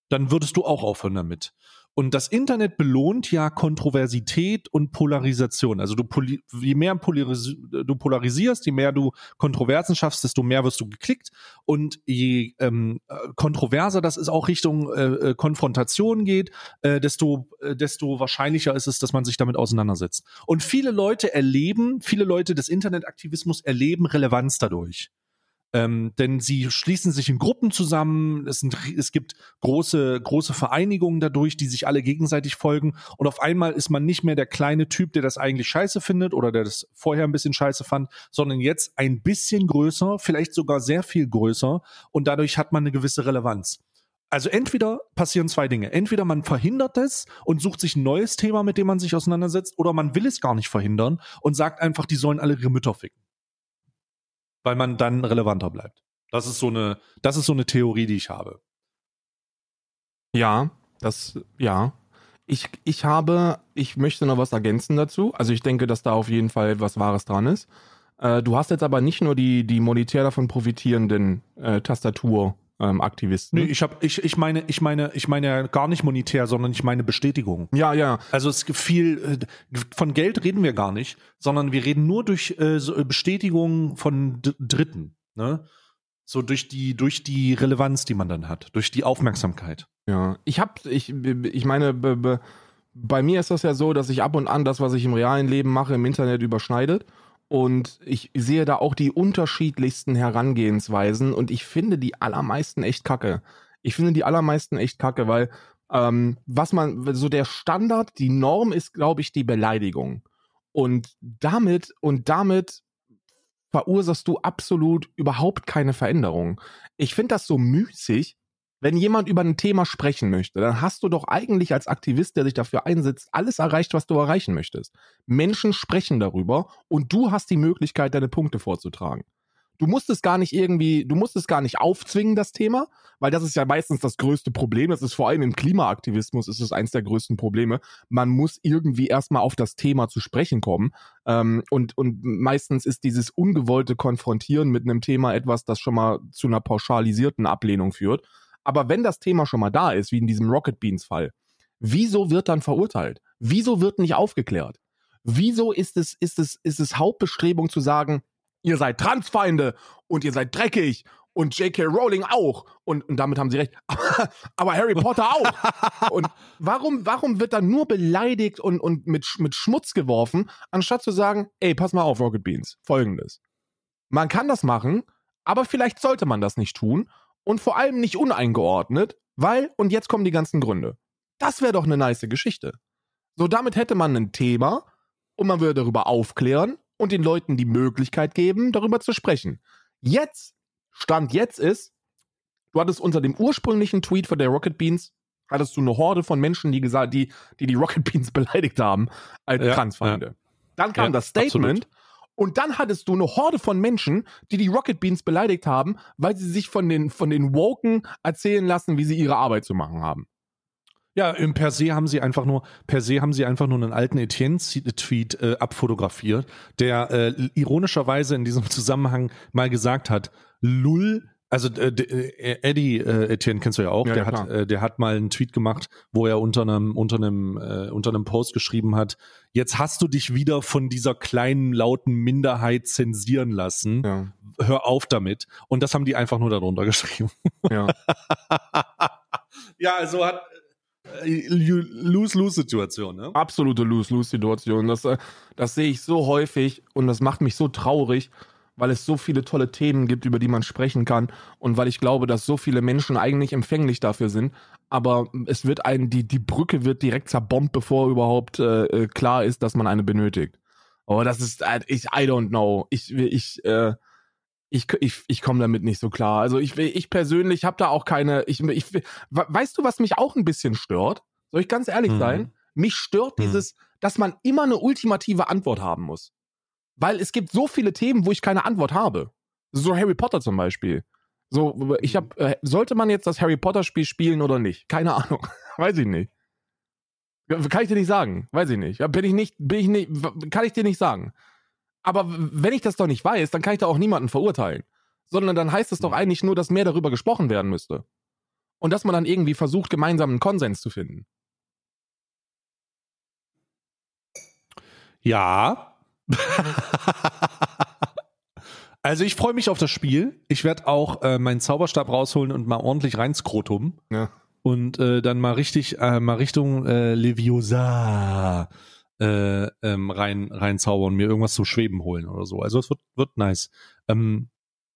[SPEAKER 2] dann würdest du auch aufhören damit. Und das Internet belohnt ja Kontroversität und Polarisation. Also du poli je mehr polaris du polarisierst, je mehr du Kontroversen schaffst, desto mehr wirst du geklickt. Und je ähm, äh, kontroverser das ist auch Richtung äh, äh, Konfrontation geht, äh, desto, äh, desto wahrscheinlicher ist es, dass man sich damit auseinandersetzt. Und viele Leute erleben, viele Leute des Internetaktivismus erleben Relevanz dadurch. Ähm, denn sie schließen sich in Gruppen zusammen, es, sind, es gibt große, große Vereinigungen dadurch, die sich alle gegenseitig folgen und auf einmal ist man nicht mehr der kleine Typ, der das eigentlich scheiße findet oder der das vorher ein bisschen scheiße fand, sondern jetzt ein bisschen größer, vielleicht sogar sehr viel größer und dadurch hat man eine gewisse Relevanz. Also entweder passieren zwei Dinge. Entweder man verhindert es und sucht sich ein neues Thema, mit dem man sich auseinandersetzt, oder man will es gar nicht verhindern und sagt einfach, die sollen alle ihre Mütter ficken weil man dann relevanter bleibt. Das ist so eine, das ist so eine Theorie, die ich habe.
[SPEAKER 1] Ja, das, ja. Ich, ich habe, ich möchte noch was ergänzen dazu. Also ich denke, dass da auf jeden Fall was Wahres dran ist. Äh, du hast jetzt aber nicht nur die, die monetär davon profitierenden äh, Tastatur-Aktivisten.
[SPEAKER 2] Nee, ich habe, ich, ich meine, ich meine, ich meine ja gar nicht monetär, sondern ich meine Bestätigung.
[SPEAKER 1] ja, ja.
[SPEAKER 2] Also es gibt viel, äh, von Geld reden wir gar nicht, sondern wir reden nur durch äh, so Bestätigung von D Dritten, ne? So durch die, durch die Relevanz, die man dann hat, durch die Aufmerksamkeit.
[SPEAKER 1] Ja, ich hab, ich, ich meine, be, be, bei mir ist das ja so, dass ich ab und an das, was ich im realen Leben mache, im Internet überschneidet. Und ich sehe da auch die unterschiedlichsten Herangehensweisen und ich finde die allermeisten echt kacke. Ich finde die allermeisten echt kacke, weil ähm, was man, so der Standard, die Norm ist, glaube ich, die Beleidigung. Und damit, und damit verursachst du absolut überhaupt keine Veränderung. Ich finde das so müßig, wenn jemand über ein Thema sprechen möchte, dann hast du doch eigentlich als Aktivist, der sich dafür einsetzt, alles erreicht, was du erreichen möchtest. Menschen sprechen darüber und du hast die Möglichkeit, deine Punkte vorzutragen. Du musst es gar nicht irgendwie, du musst es gar nicht aufzwingen, das Thema, weil das ist ja meistens das größte Problem. Das ist vor allem im Klimaaktivismus ist es eins der größten Probleme. Man muss irgendwie erstmal auf das Thema zu sprechen kommen. Ähm, und, und meistens ist dieses ungewollte Konfrontieren mit einem Thema etwas, das schon mal zu einer pauschalisierten Ablehnung führt. Aber wenn das Thema schon mal da ist, wie in diesem Rocket Beans Fall, wieso wird dann verurteilt? Wieso wird nicht aufgeklärt? Wieso ist es, ist es, ist es Hauptbestrebung zu sagen, ihr seid Transfeinde und ihr seid dreckig und J.K. Rowling auch. Und, und damit haben sie recht. Aber, Harry Potter auch. und warum, warum wird dann nur beleidigt und, und mit, mit Schmutz geworfen, anstatt zu sagen, ey, pass mal auf, Rocket Beans, folgendes. Man kann das machen, aber vielleicht sollte man das nicht tun und vor allem nicht uneingeordnet, weil, und jetzt kommen die ganzen Gründe. Das wäre doch eine nice Geschichte. So, damit hätte man ein Thema und man würde darüber aufklären und den Leuten die Möglichkeit geben, darüber zu sprechen. Jetzt, Stand jetzt ist, du hattest unter dem ursprünglichen Tweet von der Rocket Beans, hattest du eine Horde von Menschen, die gesagt, die, die, die Rocket Beans beleidigt haben als
[SPEAKER 2] Ja,
[SPEAKER 1] Transfeinde.
[SPEAKER 2] ja.
[SPEAKER 1] Dann kam
[SPEAKER 2] Ja,
[SPEAKER 1] das Statement
[SPEAKER 2] absolut.
[SPEAKER 1] Und dann hattest du eine Horde von Menschen, die die Rocket Beans beleidigt haben, weil sie sich von den, von den Woken erzählen lassen, wie sie ihre Arbeit zu machen haben.
[SPEAKER 2] Ja, im per se haben sie einfach nur, per se haben sie einfach nur einen alten Etienne-Tweet äh, abfotografiert, der äh, ironischerweise in diesem Zusammenhang mal gesagt hat, Lull, also äh, d- äh, Eddie äh, Etienne kennst du ja auch,
[SPEAKER 1] Ja,
[SPEAKER 2] der
[SPEAKER 1] ja,
[SPEAKER 2] hat, äh, der hat mal einen Tweet gemacht, wo er unter einem, unter einem, äh, unter einem Post geschrieben hat, jetzt hast du dich wieder von dieser kleinen lauten Minderheit zensieren lassen.
[SPEAKER 1] Ja,
[SPEAKER 2] Hör auf damit. Und das haben die einfach nur darunter geschrieben.
[SPEAKER 1] ja.
[SPEAKER 2] Ja, also hat äh, Lose-Lose-Situation, ne?
[SPEAKER 1] absolute Lose-Lose-Situation. Das, äh, das sehe ich so häufig und das macht mich so traurig, weil es so viele tolle Themen gibt, über die man sprechen kann und weil ich glaube, dass so viele Menschen eigentlich empfänglich dafür sind. Aber es wird ein, die, die Brücke wird direkt zerbombt, bevor überhaupt äh, äh, klar ist, dass man eine benötigt. Aber das ist, äh, ich, I don't know. Ich, ich, äh, ich, ich, ich komme damit nicht so klar. Also ich, ich persönlich habe da auch keine. Ich, ich, we- weißt du, was mich auch ein bisschen stört? Soll ich ganz ehrlich
[SPEAKER 2] Mhm.
[SPEAKER 1] sein? Mich stört
[SPEAKER 2] Mhm.
[SPEAKER 1] dieses, dass man immer eine ultimative Antwort haben muss. Weil es gibt so viele Themen, wo ich keine Antwort habe. So Harry Potter zum Beispiel. So, ich habe, äh, sollte man jetzt das Harry Potter Spiel spielen oder nicht? Keine Ahnung. Weiß ich nicht. Kann ich dir nicht sagen. Weiß ich nicht. Bin ich nicht, bin ich nicht, kann ich dir nicht sagen. Aber wenn ich das doch nicht weiß, dann kann ich da auch niemanden verurteilen. Sondern dann heißt es doch eigentlich nur, dass mehr darüber gesprochen werden müsste. Und dass man dann irgendwie versucht, gemeinsam einen Konsens zu finden.
[SPEAKER 2] Ja. also ich freue mich auf das Spiel. Ich werde auch äh, meinen Zauberstab rausholen und mal ordentlich reinskrotum.
[SPEAKER 1] Ja.
[SPEAKER 2] Und äh, dann mal richtig, äh, mal Richtung äh, Leviosa äh, ähm, rein, reinzaubern, mir irgendwas zum Schweben holen oder so. Also es wird, wird nice. Ähm,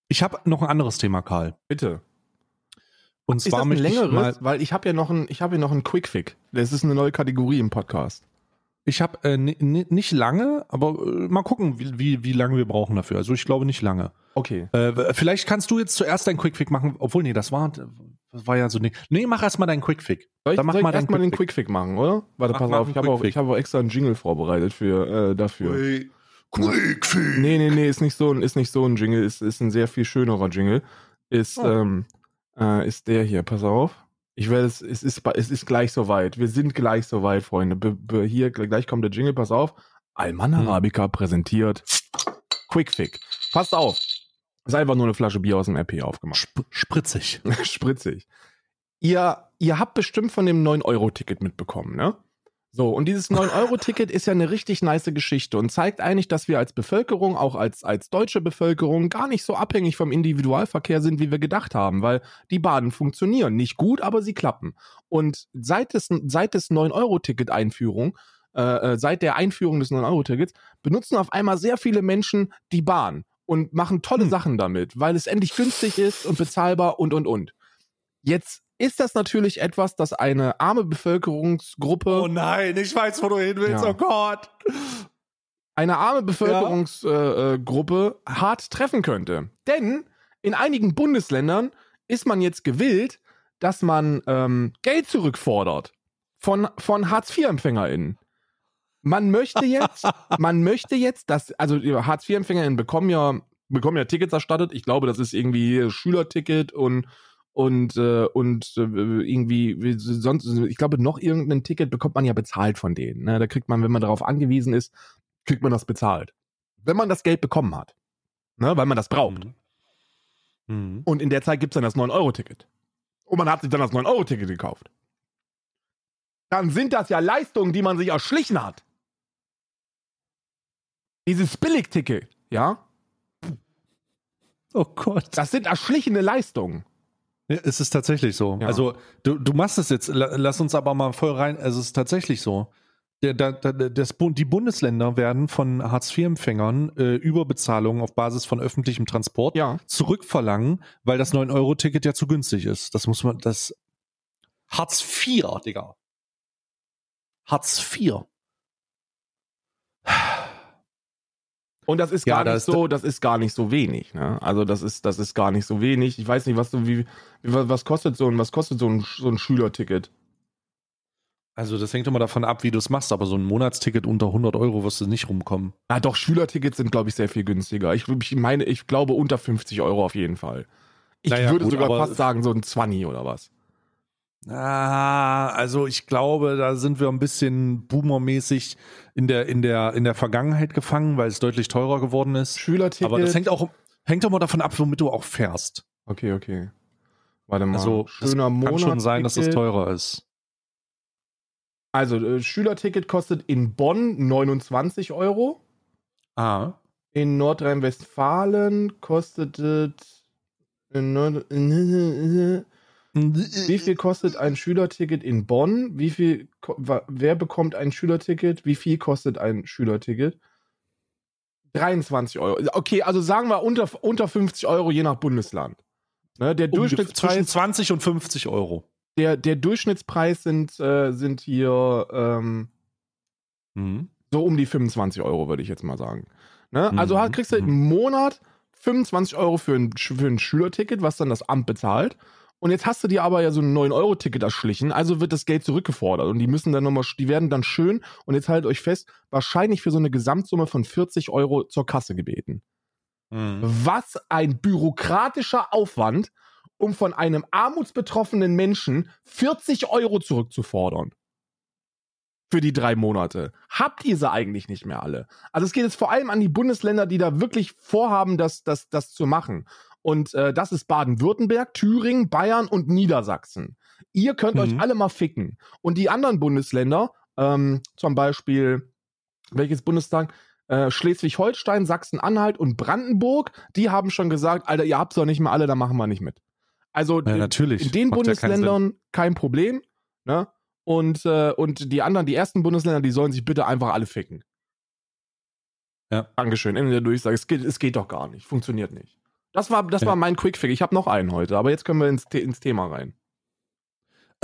[SPEAKER 2] ich habe noch ein anderes Thema, Karl.
[SPEAKER 1] Bitte.
[SPEAKER 2] Und
[SPEAKER 1] Ist
[SPEAKER 2] zwar
[SPEAKER 1] das ein
[SPEAKER 2] möchte ich
[SPEAKER 1] längeres? Weil ich habe ja noch ein, ich habe ja noch einen Quickfick. Das ist eine neue Kategorie im Podcast.
[SPEAKER 2] Ich habe äh, ni- ni- nicht lange, aber äh, mal gucken, wie, wie, wie lange wir brauchen dafür. Also ich glaube nicht lange.
[SPEAKER 1] Okay.
[SPEAKER 2] Äh, vielleicht kannst du jetzt zuerst deinen Quickfix machen, obwohl, nee, das war, das war ja so, nee, nee mach erst mal deinen Quickfix.
[SPEAKER 1] Soll ich,
[SPEAKER 2] Dann mach
[SPEAKER 1] soll ich
[SPEAKER 2] mal deinen
[SPEAKER 1] erstmal den
[SPEAKER 2] Quickfick.
[SPEAKER 1] Quickfick machen, oder? Warte,
[SPEAKER 2] Mach
[SPEAKER 1] pass auf, ich habe auch,
[SPEAKER 2] Quickfick.
[SPEAKER 1] ich habe auch extra einen Jingle vorbereitet für äh, dafür.
[SPEAKER 2] Quick- Quickfix.
[SPEAKER 1] Nee, nee, nee, ist nicht so ein, ist nicht so ein Jingle, ist, ist ein sehr viel schönerer Jingle. Ist,
[SPEAKER 2] Oh.
[SPEAKER 1] ähm, äh, ist der hier, pass auf. Ich werde es, es ist, es ist gleich soweit. Wir sind gleich soweit, Freunde. Be, be, hier, gleich kommt der Jingle, pass auf. Alman
[SPEAKER 2] Hm.
[SPEAKER 1] Arabica präsentiert Quickfick. Passt auf. Ist einfach nur eine Flasche Bier aus dem RP aufgemacht.
[SPEAKER 2] Sp spritzig.
[SPEAKER 1] Spritzig. Ihr, ihr habt bestimmt von dem 9-Euro-Ticket mitbekommen, ne? So, und dieses 9-Euro-Ticket ist ja eine richtig nice Geschichte und zeigt eigentlich, dass wir als Bevölkerung, auch als, als deutsche Bevölkerung, gar nicht so abhängig vom Individualverkehr sind, wie wir gedacht haben, weil die Bahnen funktionieren. Nicht gut, aber sie klappen. Und seit des, seit des 9-Euro-Ticket-Einführung äh, äh, seit der Einführung des 9-Euro-Tickets, benutzen auf einmal sehr viele Menschen die Bahn und machen tolle
[SPEAKER 2] Hm.
[SPEAKER 1] Sachen damit, weil es endlich günstig ist und bezahlbar und, und, und. Jetzt ist das natürlich etwas, das eine arme Bevölkerungsgruppe
[SPEAKER 2] Oh nein, ich weiß, wo du hin willst.
[SPEAKER 1] Ja.
[SPEAKER 2] Oh Gott.
[SPEAKER 1] eine arme Bevölkerungsgruppe äh, Gruppe hart treffen könnte. Denn in einigen Bundesländern ist man jetzt gewillt, dass man ähm, Geld zurückfordert von, von Hartz-IV-EmpfängerInnen. Man möchte jetzt, man möchte jetzt, dass, also die Hartz-IV-EmpfängerInnen bekommen ja, bekommen ja Tickets erstattet. Ich glaube, das ist irgendwie Schülerticket und und äh, und äh, irgendwie wie sonst ich glaube noch irgendein Ticket bekommt man ja bezahlt von denen ne? da kriegt man wenn man darauf angewiesen ist kriegt man das bezahlt wenn man das Geld bekommen hat ne? weil man das braucht
[SPEAKER 2] Mhm.
[SPEAKER 1] und in der Zeit gibt's dann das 9-Euro-Ticket und man hat sich dann das 9-Euro-Ticket gekauft dann sind das ja Leistungen die man sich erschlichen hat dieses Billigticket ja
[SPEAKER 2] Oh Gott.
[SPEAKER 1] das sind erschlichene Leistungen
[SPEAKER 2] Ja, es ist tatsächlich so.
[SPEAKER 1] Ja.
[SPEAKER 2] Also du, du machst es jetzt, la- lass uns aber mal voll rein, also es ist tatsächlich so. Der, der, der, das, die Bundesländer werden von Hartz-IV-Empfängern äh, Überbezahlungen auf Basis von öffentlichem Transport
[SPEAKER 1] ja
[SPEAKER 2] zurückverlangen, weil das 9-Euro-Ticket ja zu günstig ist. Das muss man, das Hartz IV, Digga. Hartz IV.
[SPEAKER 1] Und das ist
[SPEAKER 2] Ja,
[SPEAKER 1] gar
[SPEAKER 2] da
[SPEAKER 1] nicht
[SPEAKER 2] ist-
[SPEAKER 1] so, das ist gar nicht so wenig. Ne? Also das ist, das ist gar nicht so wenig. Ich weiß nicht, was du, wie, was kostet so ein, was kostet so ein, so ein Schülerticket?
[SPEAKER 2] Also das hängt immer davon ab, wie du es machst, aber so ein Monatsticket unter 100 Euro wirst du nicht rumkommen.
[SPEAKER 1] Ah, doch Schülertickets sind, glaube ich, sehr viel günstiger. Ich, ich meine, ich glaube unter 50 Euro auf jeden Fall. Ich
[SPEAKER 2] Naja,
[SPEAKER 1] würde
[SPEAKER 2] gut,
[SPEAKER 1] sogar fast sagen so ein 20 oder was.
[SPEAKER 2] Ah, also ich glaube, da sind wir ein bisschen boomermäßig in der, in der, in der Vergangenheit gefangen, weil es deutlich teurer geworden ist.
[SPEAKER 1] Schülerticket.
[SPEAKER 2] Aber das hängt auch, hängt auch mal davon ab, womit du auch fährst.
[SPEAKER 1] Okay, okay. Warte mal.
[SPEAKER 2] Also es
[SPEAKER 1] schöner Monat.
[SPEAKER 2] kann schon sein, dass das teurer ist.
[SPEAKER 1] Also äh, Schülerticket kostet in Bonn 29 Euro.
[SPEAKER 2] Ah.
[SPEAKER 1] In Nordrhein-Westfalen kostet es in Nord Wie viel kostet ein Schülerticket in Bonn? Wie viel, wer bekommt ein Schülerticket? Wie viel kostet ein Schülerticket? 23 Euro. Okay, also sagen wir unter, unter 50 Euro je nach Bundesland. Ne, der,
[SPEAKER 2] Ungef- zwischen
[SPEAKER 1] Durchschnittspreis,
[SPEAKER 2] 20 und 50 Euro.
[SPEAKER 1] der, der Durchschnittspreis sind, äh, sind hier ähm,
[SPEAKER 2] Mhm.
[SPEAKER 1] so um die 25 Euro, würde ich jetzt mal sagen. Ne? Also
[SPEAKER 2] Mhm,
[SPEAKER 1] halt kriegst du
[SPEAKER 2] mhm.
[SPEAKER 1] im Monat 25 Euro für ein, für ein Schülerticket, was dann das Amt bezahlt. Und jetzt hast du dir aber ja so ein 9-Euro-Ticket erschlichen, also wird das Geld zurückgefordert. Und die müssen dann nochmal, die werden dann schön, und jetzt haltet euch fest, wahrscheinlich für so eine Gesamtsumme von 40 Euro zur Kasse gebeten.
[SPEAKER 2] Mhm.
[SPEAKER 1] Was ein bürokratischer Aufwand, um von einem armutsbetroffenen Menschen 40 Euro zurückzufordern. Für die drei Monate. Habt ihr sie eigentlich nicht mehr alle? Also es geht jetzt vor allem an die Bundesländer, die da wirklich vorhaben, das, das, das zu machen. Und äh, das ist Baden-Württemberg, Thüringen, Bayern und Niedersachsen. Ihr könnt
[SPEAKER 2] Mhm.
[SPEAKER 1] euch alle mal ficken. Und die anderen Bundesländer, ähm, zum Beispiel, welches Bundestag? Äh, Schleswig-Holstein, Sachsen-Anhalt und Brandenburg, die haben schon gesagt, Alter, ihr habt's doch nicht mehr alle, da machen wir nicht mit. Also
[SPEAKER 2] Ja, natürlich.
[SPEAKER 1] in den
[SPEAKER 2] Macht ja
[SPEAKER 1] Bundesländern kein Problem, ne? Und, äh, und die anderen, die ersten Bundesländer, die sollen sich bitte einfach alle ficken.
[SPEAKER 2] Ja.
[SPEAKER 1] Dankeschön. Ende der Durchsage. Es geht, es geht doch gar nicht. Funktioniert nicht. Das war, das
[SPEAKER 2] Ja.
[SPEAKER 1] war mein Quickfix. Ich habe noch einen heute, aber jetzt können wir ins, ins Thema rein.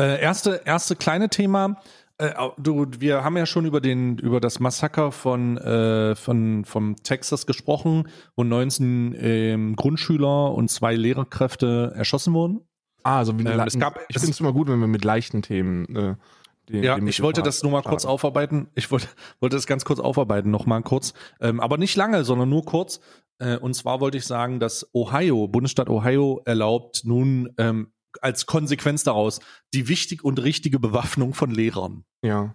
[SPEAKER 2] Äh, erste, erste kleine Thema. Äh, du, wir haben ja schon über den, über das Massaker von, äh, von, vom Texas gesprochen, wo 19 ähm, Grundschüler und zwei Lehrerkräfte erschossen wurden.
[SPEAKER 1] Ah, also wie
[SPEAKER 2] Ähm, es gab-
[SPEAKER 1] ich finde es immer gut, wenn wir mit leichten Themen. Äh, die-
[SPEAKER 2] Ja,
[SPEAKER 1] die
[SPEAKER 2] ich wollte das nur mal kurz aufarbeiten. Ich wollte, wollte das ganz kurz aufarbeiten, noch mal kurz. Ähm, aber nicht lange, sondern nur kurz. Äh, und zwar wollte ich sagen, dass Ohio, Bundesstaat Ohio, erlaubt nun ähm, als Konsequenz daraus die wichtig und richtige Bewaffnung von Lehrern.
[SPEAKER 1] Ja.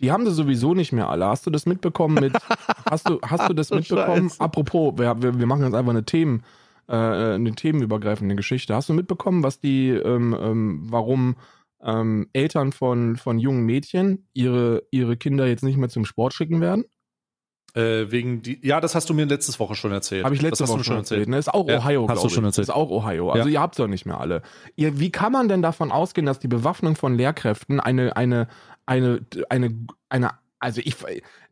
[SPEAKER 1] Die haben sie sowieso nicht mehr alle. Hast du das mitbekommen mit. hast, du, hast du das mitbekommen?
[SPEAKER 2] scheiße.
[SPEAKER 1] Apropos, wir, wir, wir machen jetzt einfach eine Themen, äh, eine themenübergreifende Geschichte. Hast du mitbekommen, was die, ähm, ähm, warum ähm, Eltern von, von jungen Mädchen ihre, ihre Kinder jetzt nicht mehr zum Sport schicken werden?
[SPEAKER 2] Äh, wegen die, ja, das hast du mir letzte Woche schon erzählt.
[SPEAKER 1] Habe ich letzte Woche schon erzählt. Ne? Ist auch
[SPEAKER 2] Ja,
[SPEAKER 1] Ohio,
[SPEAKER 2] hast du schon erzählt.
[SPEAKER 1] Ist auch Ohio. Also
[SPEAKER 2] Ja.
[SPEAKER 1] ihr habt doch nicht mehr alle. Ihr, wie kann man denn davon ausgehen, dass die Bewaffnung von Lehrkräften eine, eine, eine, eine, Also ich,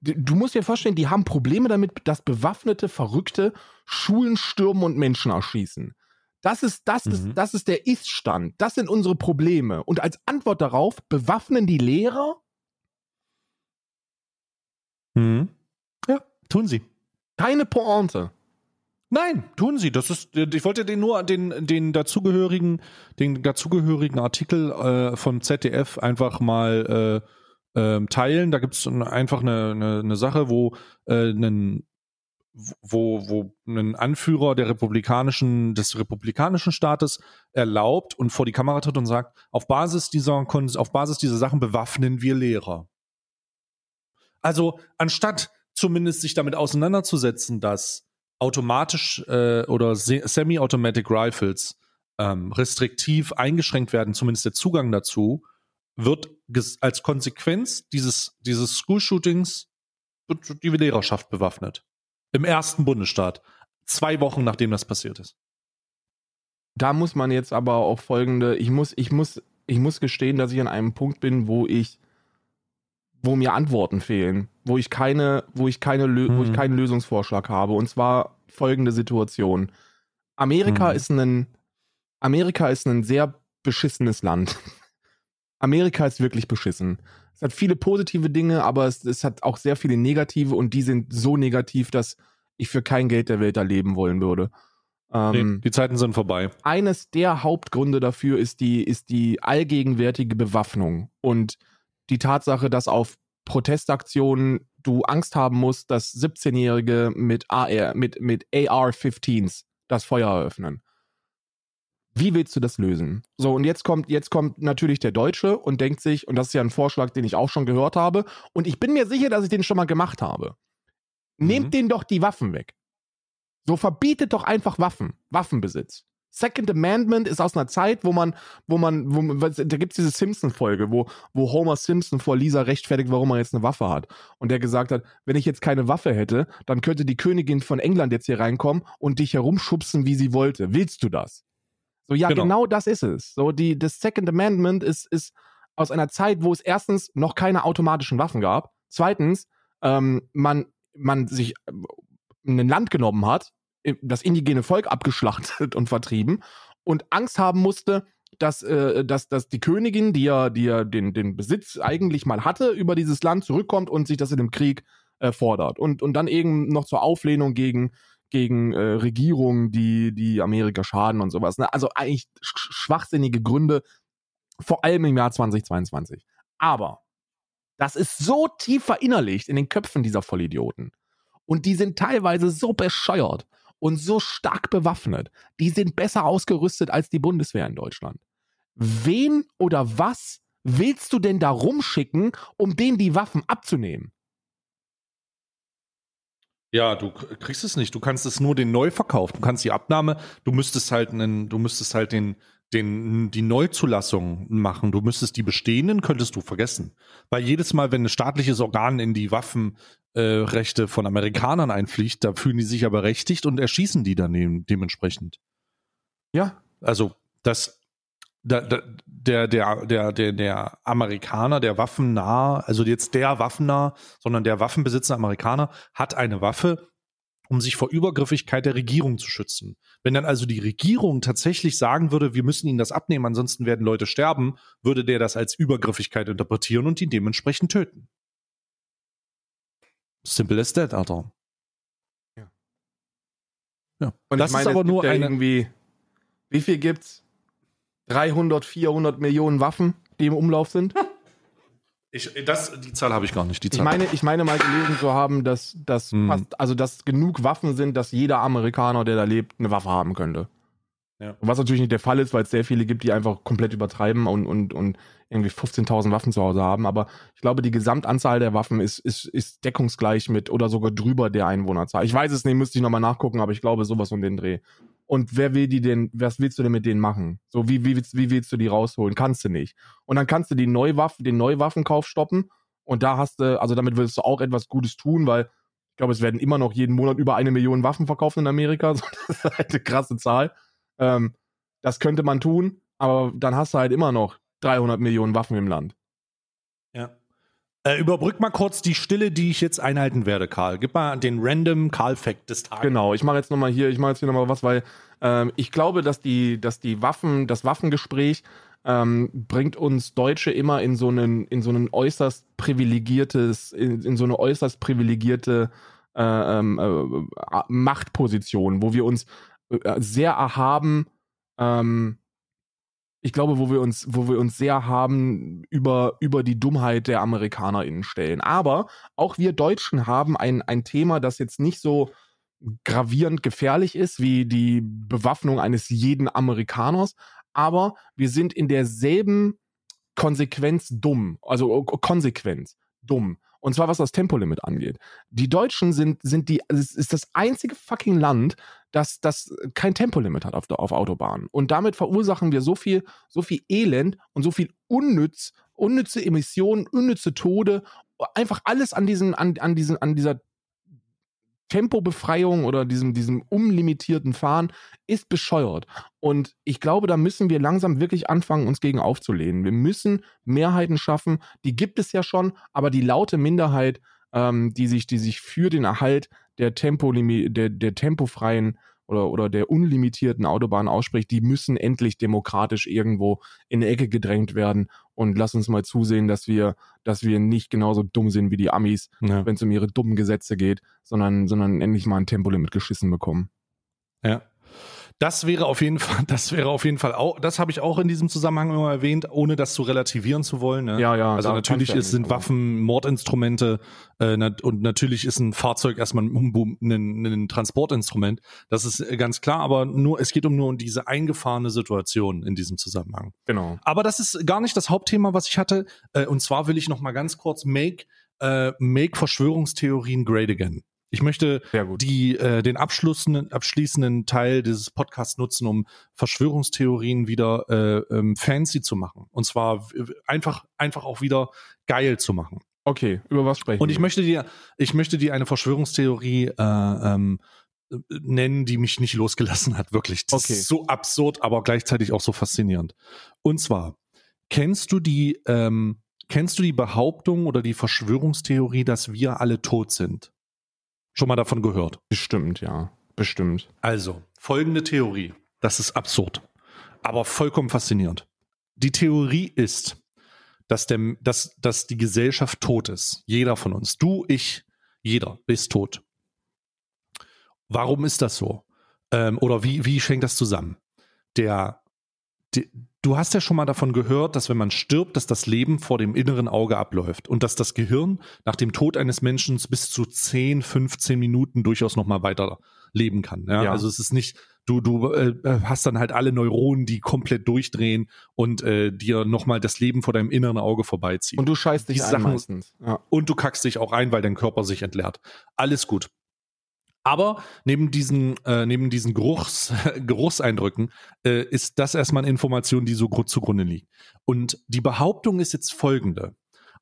[SPEAKER 1] du musst dir vorstellen, die haben Probleme damit, dass bewaffnete Verrückte Schulen stürmen und Menschen erschießen. Das ist, das
[SPEAKER 2] Mhm.
[SPEAKER 1] ist, das ist der Ist-Stand. Das sind unsere Probleme. Und als Antwort darauf bewaffnen die Lehrer
[SPEAKER 2] Mhm. Tun sie.
[SPEAKER 1] keine Pointe.
[SPEAKER 2] Nein, tun sie. Das ist, ich wollte den nur den, den dazugehörigen, den dazugehörigen Artikel äh, von ZDF einfach mal äh, ähm, teilen. Da gibt es einfach eine, eine, eine Sache, wo äh, ein wo, wo ein Anführer der republikanischen, des republikanischen Staates erlaubt und vor die Kamera tritt und sagt, auf Basis dieser, auf Basis dieser Sachen bewaffnen wir Lehrer. Also, anstatt zumindest sich damit auseinanderzusetzen, dass automatisch äh, oder se- Semi-Automatic Rifles ähm, restriktiv eingeschränkt werden, zumindest der Zugang dazu, wird als Konsequenz dieses, dieses School-Shootings die Lehrerschaft bewaffnet. Im ersten Bundesstaat. Zwei Wochen nachdem das passiert ist.
[SPEAKER 1] Da muss man jetzt aber auch folgende, ich muss, ich muss, ich muss gestehen, dass ich an einem Punkt bin, wo ich, wo mir Antworten fehlen, wo ich keine, wo ich keine, Lö wo ich
[SPEAKER 2] Mhm.
[SPEAKER 1] keinen Lösungsvorschlag habe. Und zwar folgende Situation. Amerika
[SPEAKER 2] Mhm.
[SPEAKER 1] ist ein, Amerika ist ein sehr beschissenes Land. Amerika ist wirklich beschissen. Es hat viele positive Dinge, aber es, es hat auch sehr viele negative und die sind so negativ, dass ich für kein Geld der Welt da leben wollen würde. Ähm,
[SPEAKER 2] Nee, die Zeiten sind vorbei.
[SPEAKER 1] eines der Hauptgründe dafür ist die, ist die allgegenwärtige Bewaffnung und die Tatsache, dass auf Protestaktionen du Angst haben musst, dass 17-Jährige mit AR, mit, mit AR-15s das Feuer eröffnen. Wie willst du das lösen? So, und jetzt kommt, jetzt kommt natürlich der Deutsche und denkt sich, und das ist ja ein Vorschlag, den ich auch schon gehört habe, und ich bin mir sicher, dass ich den schon mal gemacht habe. Nehmt
[SPEAKER 2] Mhm.
[SPEAKER 1] denen doch die Waffen weg. So verbietet doch einfach Waffen, Waffenbesitz. Second Amendment ist aus einer Zeit, wo man, wo man, wo man, da gibt's diese Simpson-Folge, wo, wo Homer Simpson vor Lisa rechtfertigt, warum er jetzt eine Waffe hat. Und der gesagt hat, wenn ich jetzt keine Waffe hätte, dann könnte die Königin von England jetzt hier reinkommen und dich herumschubsen, wie sie wollte. Willst du das? So, ja,
[SPEAKER 2] Genau.
[SPEAKER 1] genau, das ist es. So, die, das Second Amendment ist, ist aus einer Zeit, wo es erstens noch keine automatischen Waffen gab. Zweitens, ähm, man, man sich äh, ein Land genommen hat, das indigene Volk abgeschlachtet und vertrieben und Angst haben musste, dass, äh, dass, dass die Königin, die ja, die ja den, den Besitz eigentlich mal hatte, über dieses Land zurückkommt und sich das in dem Krieg äh, fordert. Und, und dann eben noch zur Auflehnung gegen, gegen äh, Regierungen, die, die Amerika schaden und sowas. Ne? Also eigentlich sch schwachsinnige Gründe, vor allem im Jahr 2022. Aber das ist so tief verinnerlicht in den Köpfen dieser Vollidioten. Und die sind teilweise so bescheuert und so stark bewaffnet. Die sind besser ausgerüstet als die Bundeswehr in Deutschland. Wen oder was willst du denn da rumschicken, um denen die Waffen abzunehmen?
[SPEAKER 2] Ja, du kriegst es nicht. Du kannst es nur den Neuverkauf. Du kannst die Abnahme, du müsstest halt einen, du müsstest halt den, den, die Neuzulassung machen. Du müsstest die bestehenden, könntest du vergessen. Weil jedes Mal, wenn ein staatliches Organ in die Waffenrechte äh, von Amerikanern einfliegt, da fühlen die sich ja berechtigt und erschießen die dann dem, dementsprechend.
[SPEAKER 1] Ja,
[SPEAKER 2] Also das da, da, der, der, der, der, der Amerikaner, der waffennah, also jetzt der waffennah, sondern der Waffenbesitzer Amerikaner hat eine Waffe, um sich vor Übergriffigkeit der Regierung zu schützen. Wenn dann also die Regierung tatsächlich sagen würde, wir müssen ihnen das abnehmen, ansonsten werden Leute sterben, würde der das als Übergriffigkeit interpretieren und ihn dementsprechend töten. Simple as that, Alter.
[SPEAKER 1] Ja.
[SPEAKER 2] Ja.
[SPEAKER 1] Und
[SPEAKER 2] das
[SPEAKER 1] ich meine,
[SPEAKER 2] ist aber nur
[SPEAKER 1] ja
[SPEAKER 2] eine.
[SPEAKER 1] irgendwie, wie viel gibt's? 300, 400 Millionen Waffen, die im Umlauf sind?
[SPEAKER 2] Ich, das, die Zahl habe ich gar nicht. Die
[SPEAKER 1] Ich
[SPEAKER 2] Zahl.
[SPEAKER 1] meine, ich meine mal gelesen zu haben, dass, dass
[SPEAKER 2] Hm.
[SPEAKER 1] fast, also dass genug Waffen sind, dass jeder Amerikaner, der da lebt, eine Waffe haben könnte.
[SPEAKER 2] Ja.
[SPEAKER 1] Was natürlich nicht der Fall ist, weil es sehr viele gibt, die einfach komplett übertreiben und, und, und irgendwie 15.000 Waffen zu Hause haben. Aber ich glaube, die Gesamtanzahl der Waffen ist, ist, ist deckungsgleich mit oder sogar drüber der Einwohnerzahl. Ich weiß es nicht, müsste ich nochmal nachgucken, aber ich glaube, sowas um den Dreh. Und wer will die denn, was willst du denn mit denen machen? So, wie, wie, willst, wie willst du die rausholen? Kannst du nicht. Und dann kannst du die Neuwaffen, den Neuwaffenkauf stoppen. Und da hast du, also damit willst du auch etwas Gutes tun, weil ich glaube, es werden immer noch jeden Monat über eine Million Waffen verkauft in Amerika. So, Das ist halt eine krasse Zahl. Ähm, das könnte man tun, aber dann hast du halt immer noch 300 Millionen Waffen im Land.
[SPEAKER 2] Äh, überbrück mal kurz die Stille, die ich jetzt einhalten werde, Karl. Gib mal den random Karl-Fact des Tages.
[SPEAKER 1] Genau, ich mache jetzt nochmal hier, ich mache jetzt hier nochmal was, weil ähm, ich glaube, dass die, dass die Waffen, das Waffengespräch ähm, bringt uns Deutsche immer in so einen, in so einen äußerst privilegiertes, in, in so eine äußerst privilegierte äh, ähm, äh, Machtposition, wo wir uns äh, sehr erhaben, ähm, ich glaube, wo wir uns, wo wir uns sehr haben über, über die Dummheit der AmerikanerInnen stellen. Aber auch wir Deutschen haben ein, ein Thema, das jetzt nicht so gravierend gefährlich ist wie die Bewaffnung eines jeden Amerikaners. Aber wir sind in derselben Konsequenz dumm, also Konsequenz dumm. Und zwar was das Tempolimit angeht. Die Deutschen sind, sind die, es ist das einzige fucking Land, das, das kein Tempolimit hat auf, auf Autobahnen. Und damit verursachen wir so viel, so viel Elend und so viel Unnütz, unnütze Emissionen, unnütze Tode, einfach alles an diesen, an, an diesen, an dieser Tempobefreiung oder diesem, diesem unlimitierten Fahren ist bescheuert. Und ich glaube, da müssen wir langsam wirklich anfangen, uns gegen aufzulehnen. Wir müssen Mehrheiten schaffen. Die gibt es ja schon, aber die laute Minderheit, ähm, die, sich, die sich für den Erhalt der, Tempolimi der, der tempofreien oder, oder der unlimitierten Autobahn ausspricht, die müssen endlich demokratisch irgendwo in eine Ecke gedrängt werden. Und lass uns mal zusehen, dass wir, dass wir nicht genauso dumm sind wie die Amis,
[SPEAKER 2] Ja.
[SPEAKER 1] wenn es um ihre dummen Gesetze geht, sondern, sondern endlich mal ein Tempolimit geschissen bekommen.
[SPEAKER 2] Ja. Das wäre auf jeden Fall, das wäre auf jeden Fall auch, das habe ich auch in diesem Zusammenhang immer erwähnt, ohne das zu relativieren zu wollen. Ne?
[SPEAKER 1] Ja, ja.
[SPEAKER 2] Also natürlich ist, sind
[SPEAKER 1] nicht
[SPEAKER 2] Waffen Mordinstrumente äh, und natürlich ist ein Fahrzeug erstmal ein, ein, ein Transportinstrument. Das ist äh, ganz klar, aber nur es geht um nur um diese eingefahrene Situation in diesem Zusammenhang.
[SPEAKER 1] Genau.
[SPEAKER 2] Aber das ist gar nicht das Hauptthema, was ich hatte. Äh, und zwar will ich noch mal ganz kurz make äh, make Verschwörungstheorien great again. Ich möchte die äh, den abschließenden, abschließenden Teil dieses Podcasts nutzen, um Verschwörungstheorien wieder äh, ähm, fancy zu machen. Und zwar einfach einfach auch wieder geil zu machen.
[SPEAKER 1] Okay, über was sprechen
[SPEAKER 2] Und ich
[SPEAKER 1] wir?
[SPEAKER 2] möchte dir ich möchte dir eine Verschwörungstheorie äh, ähm, äh, nennen, die mich nicht losgelassen hat. Wirklich, das
[SPEAKER 1] Okay.
[SPEAKER 2] ist so absurd, aber gleichzeitig auch so faszinierend. Und zwar kennst du die ähm, kennst du die Behauptung oder die Verschwörungstheorie, dass wir alle tot sind? Schon mal davon gehört?
[SPEAKER 1] Bestimmt, ja. Bestimmt.
[SPEAKER 2] Also, folgende Theorie. Das ist absurd, aber vollkommen faszinierend. Die Theorie ist, dass, der, dass, dass die Gesellschaft tot ist. Jeder von uns. Du, ich, jeder ist tot. Warum ist das so? Ähm, oder wie, wie schenkt das zusammen? Der, die, du hast ja schon mal davon gehört, dass wenn man stirbt, dass das Leben vor dem inneren Auge abläuft und dass das Gehirn nach dem Tod eines Menschen bis zu 10, 15 Minuten durchaus noch mal weiter leben kann. Ja?
[SPEAKER 1] Ja.
[SPEAKER 2] Also es ist nicht, du, du äh, hast dann halt alle Neuronen, die komplett durchdrehen und äh, dir noch mal das Leben vor deinem inneren Auge vorbeiziehen.
[SPEAKER 1] Und du scheißt dich
[SPEAKER 2] Die
[SPEAKER 1] ein
[SPEAKER 2] Sachen-
[SPEAKER 1] meistens. Ja.
[SPEAKER 2] und du kackst dich auch ein, weil dein Körper sich entleert. Alles gut. Aber neben diesen, äh, neben diesen Geruchs, Geruchseindrücken äh, ist das erstmal eine Information, die so gru- zugrunde liegt. Und die Behauptung ist jetzt folgende.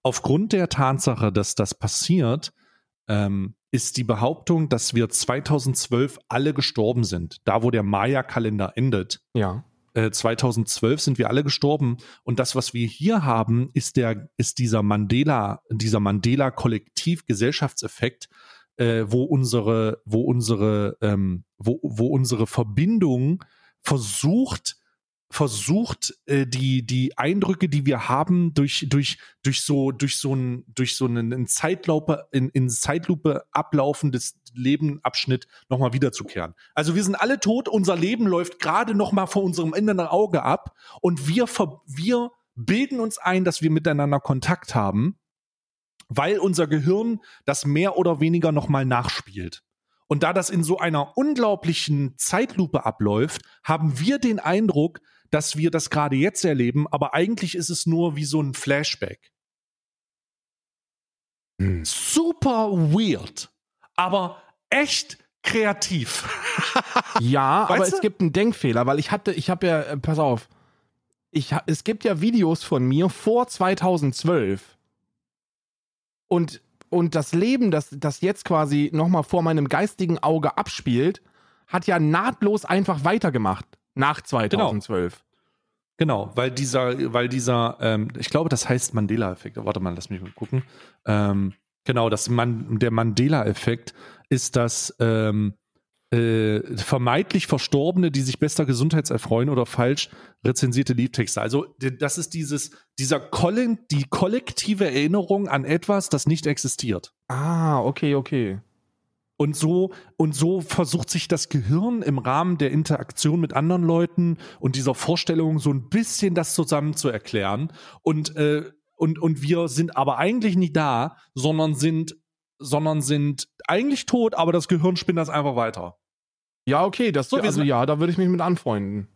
[SPEAKER 2] Aufgrund der Tatsache, dass das passiert, ähm, ist die Behauptung, dass wir 2012 alle gestorben sind. Da, wo der Maya-Kalender endet,
[SPEAKER 1] ja.
[SPEAKER 2] äh, 2012 sind wir alle gestorben und das, was wir hier haben, ist der, ist dieser Mandela, dieser Mandela-Kollektiv-Gesellschaftseffekt, äh, wo unsere, wo unsere, ähm, wo, wo unsere Verbindung versucht, versucht, äh, die, die Eindrücke, die wir haben, durch, durch, durch so, durch so ein, durch so einen in Zeitlupe, in, in Zeitlupe ablaufendes Lebenabschnitt nochmal wiederzukehren. Also wir sind alle tot, unser Leben läuft gerade nochmal vor unserem inneren Auge ab und wir, wir bilden uns ein, dass wir miteinander Kontakt haben, weil unser Gehirn das mehr oder weniger nochmal nachspielt. Und da das in so einer unglaublichen Zeitlupe abläuft, haben wir den Eindruck, dass wir das gerade jetzt erleben, aber eigentlich ist es nur wie so ein Flashback.
[SPEAKER 1] Hm.
[SPEAKER 2] Super weird, aber echt kreativ.
[SPEAKER 1] Ja, aber
[SPEAKER 2] Weißt
[SPEAKER 1] es
[SPEAKER 2] du?
[SPEAKER 1] gibt einen Denkfehler, weil ich hatte, ich habe ja, äh, pass auf, ich, es gibt ja Videos von mir vor 2012 und, und das Leben, das, das jetzt quasi nochmal vor meinem geistigen Auge abspielt, hat ja nahtlos einfach weitergemacht nach 2012.
[SPEAKER 2] Genau, weil dieser, weil dieser, ähm, ich glaube, das heißt Mandela-Effekt. Warte mal, lass mich mal gucken. Ähm, genau, das Man der Mandela-Effekt ist das ähm, äh, vermeintlich Verstorbene, die sich bester Gesundheit erfreuen oder falsch rezensierte Liedtexte. Also das ist dieses, dieser Kollin, die kollektive Erinnerung an etwas, das nicht existiert.
[SPEAKER 1] Ah, okay, okay.
[SPEAKER 2] Und so, und so versucht sich das Gehirn im Rahmen der Interaktion mit anderen Leuten und dieser Vorstellung so ein bisschen das zusammen zu erklären. Und, äh, und, und wir sind aber eigentlich nicht da, sondern sind, sondern sind eigentlich tot, aber das Gehirn spinnt das einfach weiter.
[SPEAKER 1] Ja, okay, das,
[SPEAKER 2] So,
[SPEAKER 1] also ja, da würde ich mich mit anfreunden.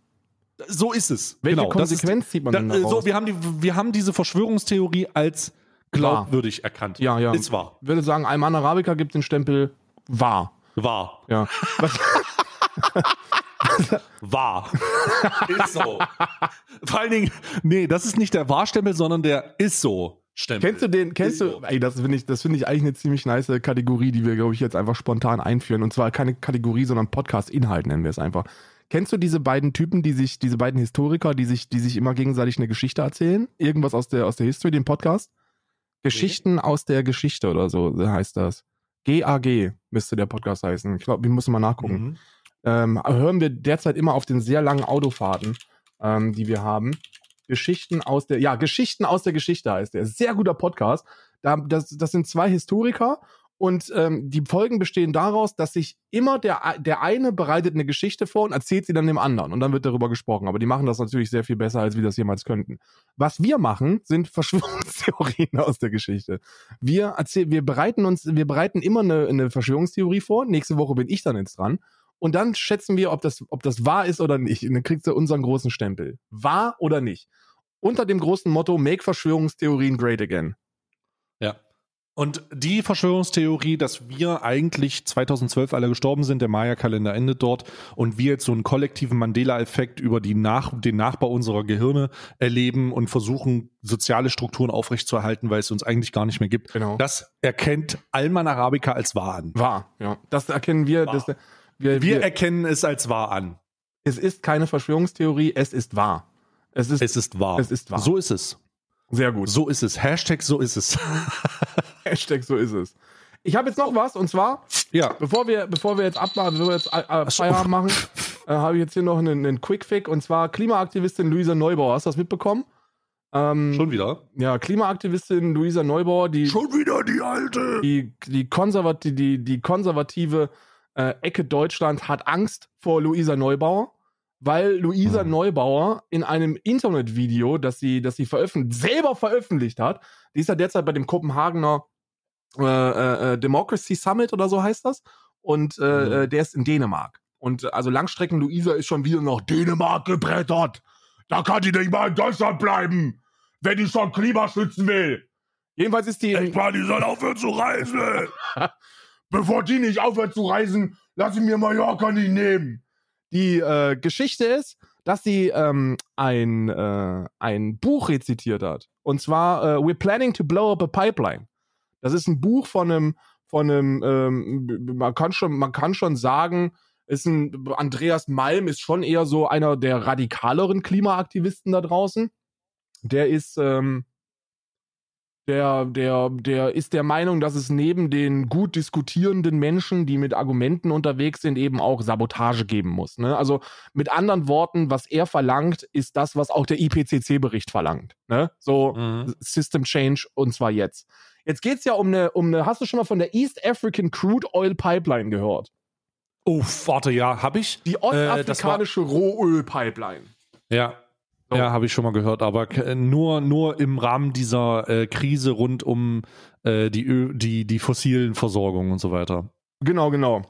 [SPEAKER 2] So ist es.
[SPEAKER 1] Welche
[SPEAKER 2] Genau, ist-
[SPEAKER 1] Konsequenz zieht man
[SPEAKER 2] Da,
[SPEAKER 1] denn
[SPEAKER 2] äh,
[SPEAKER 1] daraus?
[SPEAKER 2] so, wir haben, die, wir haben diese Verschwörungstheorie als glaubwürdig erkannt.
[SPEAKER 1] ja, ja.
[SPEAKER 2] Ist wahr.
[SPEAKER 1] Ich würde sagen, Alman Arabica gibt den Stempel wahr.
[SPEAKER 2] Wahr.
[SPEAKER 1] Ja. Was,
[SPEAKER 2] Wahr. ist so. Vor allen Dingen, nee, das ist nicht der Wahrstempel, sondern der ist so Stempel.
[SPEAKER 1] kennst du den, kennst du, ey, das finde ich, das finde ich eigentlich eine ziemlich nice Kategorie, die wir, glaube ich, jetzt einfach spontan einführen. Und zwar keine Kategorie, sondern Podcast-Inhalt nennen wir es einfach. Kennst du diese beiden Typen, die sich, diese beiden Historiker, die sich, die sich immer gegenseitig eine Geschichte erzählen? Irgendwas aus der, aus der History, den Podcast? Geschichten aus der Geschichte oder so heißt das. GAG müsste der Podcast heißen. Ich glaube, wir müssen mal nachgucken.
[SPEAKER 2] Mhm.
[SPEAKER 1] ähm, hören wir derzeit immer auf den sehr langen Autofahrten, ähm, die wir haben. Geschichten aus der, ja, Geschichten aus der Geschichte heißt der. Sehr guter Podcast. Da, das, das sind zwei Historiker und ähm, die Folgen bestehen daraus, dass sich immer der, der eine bereitet eine Geschichte vor und erzählt sie dann dem anderen und dann wird darüber gesprochen. Aber die machen das natürlich sehr viel besser, als wir das jemals könnten. Was wir machen, sind Verschwörungstheorien aus der Geschichte. Wir erzählen, wir bereiten uns, wir bereiten immer eine, eine Verschwörungstheorie vor. Nächste Woche bin ich dann jetzt dran. Und dann schätzen wir, ob das, ob das wahr ist oder nicht. Und dann kriegst du unseren großen Stempel. Wahr oder nicht. Unter dem großen Motto Make Verschwörungstheorien great again.
[SPEAKER 2] Ja. Und die Verschwörungstheorie, dass wir eigentlich 2012 alle gestorben sind, der Maya-Kalender endet dort und wir jetzt so einen kollektiven Mandela-Effekt über die Nach den Nachbau unserer Gehirne erleben und versuchen, soziale Strukturen aufrechtzuerhalten, weil es uns eigentlich gar nicht mehr gibt.
[SPEAKER 1] Genau.
[SPEAKER 2] Das erkennt Alman Arabica als wahr an.
[SPEAKER 1] Wahr, ja. Das erkennen wir.
[SPEAKER 2] Wahr.
[SPEAKER 1] Das, wir,
[SPEAKER 2] Wir
[SPEAKER 1] wir
[SPEAKER 2] erkennen es als wahr an.
[SPEAKER 1] es ist keine Verschwörungstheorie, es ist wahr. Es ist
[SPEAKER 2] Es ist wahr.
[SPEAKER 1] Es ist wahr.
[SPEAKER 2] So ist es.
[SPEAKER 1] sehr gut.
[SPEAKER 2] So ist es. Hashtag so ist es.
[SPEAKER 1] Hashtag so ist es. Ich habe jetzt noch was und zwar,
[SPEAKER 2] ja.
[SPEAKER 1] bevor wir, bevor wir jetzt abmachen, bevor wir jetzt äh,
[SPEAKER 2] so.
[SPEAKER 1] Feierabend machen, äh, habe ich jetzt hier noch einen, einen Quick-Fick und zwar Klimaaktivistin Luisa Neubauer. Hast du das mitbekommen? Ähm,
[SPEAKER 2] Schon wieder?
[SPEAKER 1] Ja, Klimaaktivistin Luisa Neubauer, die,
[SPEAKER 2] wieder die alte.
[SPEAKER 1] die, die, konservati die, die konservative äh, Ecke Deutschland hat Angst vor Luisa Neubauer, weil Luisa
[SPEAKER 2] Hm.
[SPEAKER 1] Neubauer in einem Internetvideo, das sie, das sie veröffentlicht, selber veröffentlicht hat, die ist ja derzeit bei dem Kopenhagener äh, äh, äh, Democracy Summit oder so heißt das. Und äh,
[SPEAKER 2] Mhm.
[SPEAKER 1] äh, der ist in Dänemark. Und also Langstrecken Luisa ist schon wieder nach Dänemark gebrettert. Da kann die nicht mal in Deutschland bleiben, wenn die schon Klima schützen will. Jedenfalls ist die. in-
[SPEAKER 2] mal, die soll aufhören zu reisen.
[SPEAKER 1] Bevor die nicht aufhört zu reisen, lass ich mir Mallorca nicht nehmen. Die äh, Geschichte ist, dass sie ähm, ein, äh, ein Buch rezitiert hat. Und zwar äh, We're Planning to Blow Up a Pipeline. Das ist ein Buch von einem, von einem, ähm, man kann schon, man kann schon sagen, ist ein Andreas Malm ist schon eher so einer der radikaleren Klimaaktivisten da draußen. Der ist, ähm, der, der, der ist der Meinung, dass es neben den gut diskutierenden Menschen, die mit Argumenten unterwegs sind, eben auch Sabotage geben muss. Ne? Also mit anderen Worten, was er verlangt, ist das, was auch der IPCC-Bericht verlangt. Ne? So
[SPEAKER 2] Mhm.
[SPEAKER 1] System Change und zwar jetzt. Jetzt geht's ja um eine, um eine, hast du schon mal von der East African Crude Oil Pipeline gehört?
[SPEAKER 2] Oh, warte, ja, hab ich.
[SPEAKER 1] Die
[SPEAKER 2] Äh,
[SPEAKER 1] ostafrikanische Rohöl-Pipeline.
[SPEAKER 2] Ja. Ja, habe ich schon mal gehört, aber k- nur, nur im Rahmen dieser äh, Krise rund um äh, die, Ö die, die fossilen Versorgung und so weiter.
[SPEAKER 1] Genau, genau.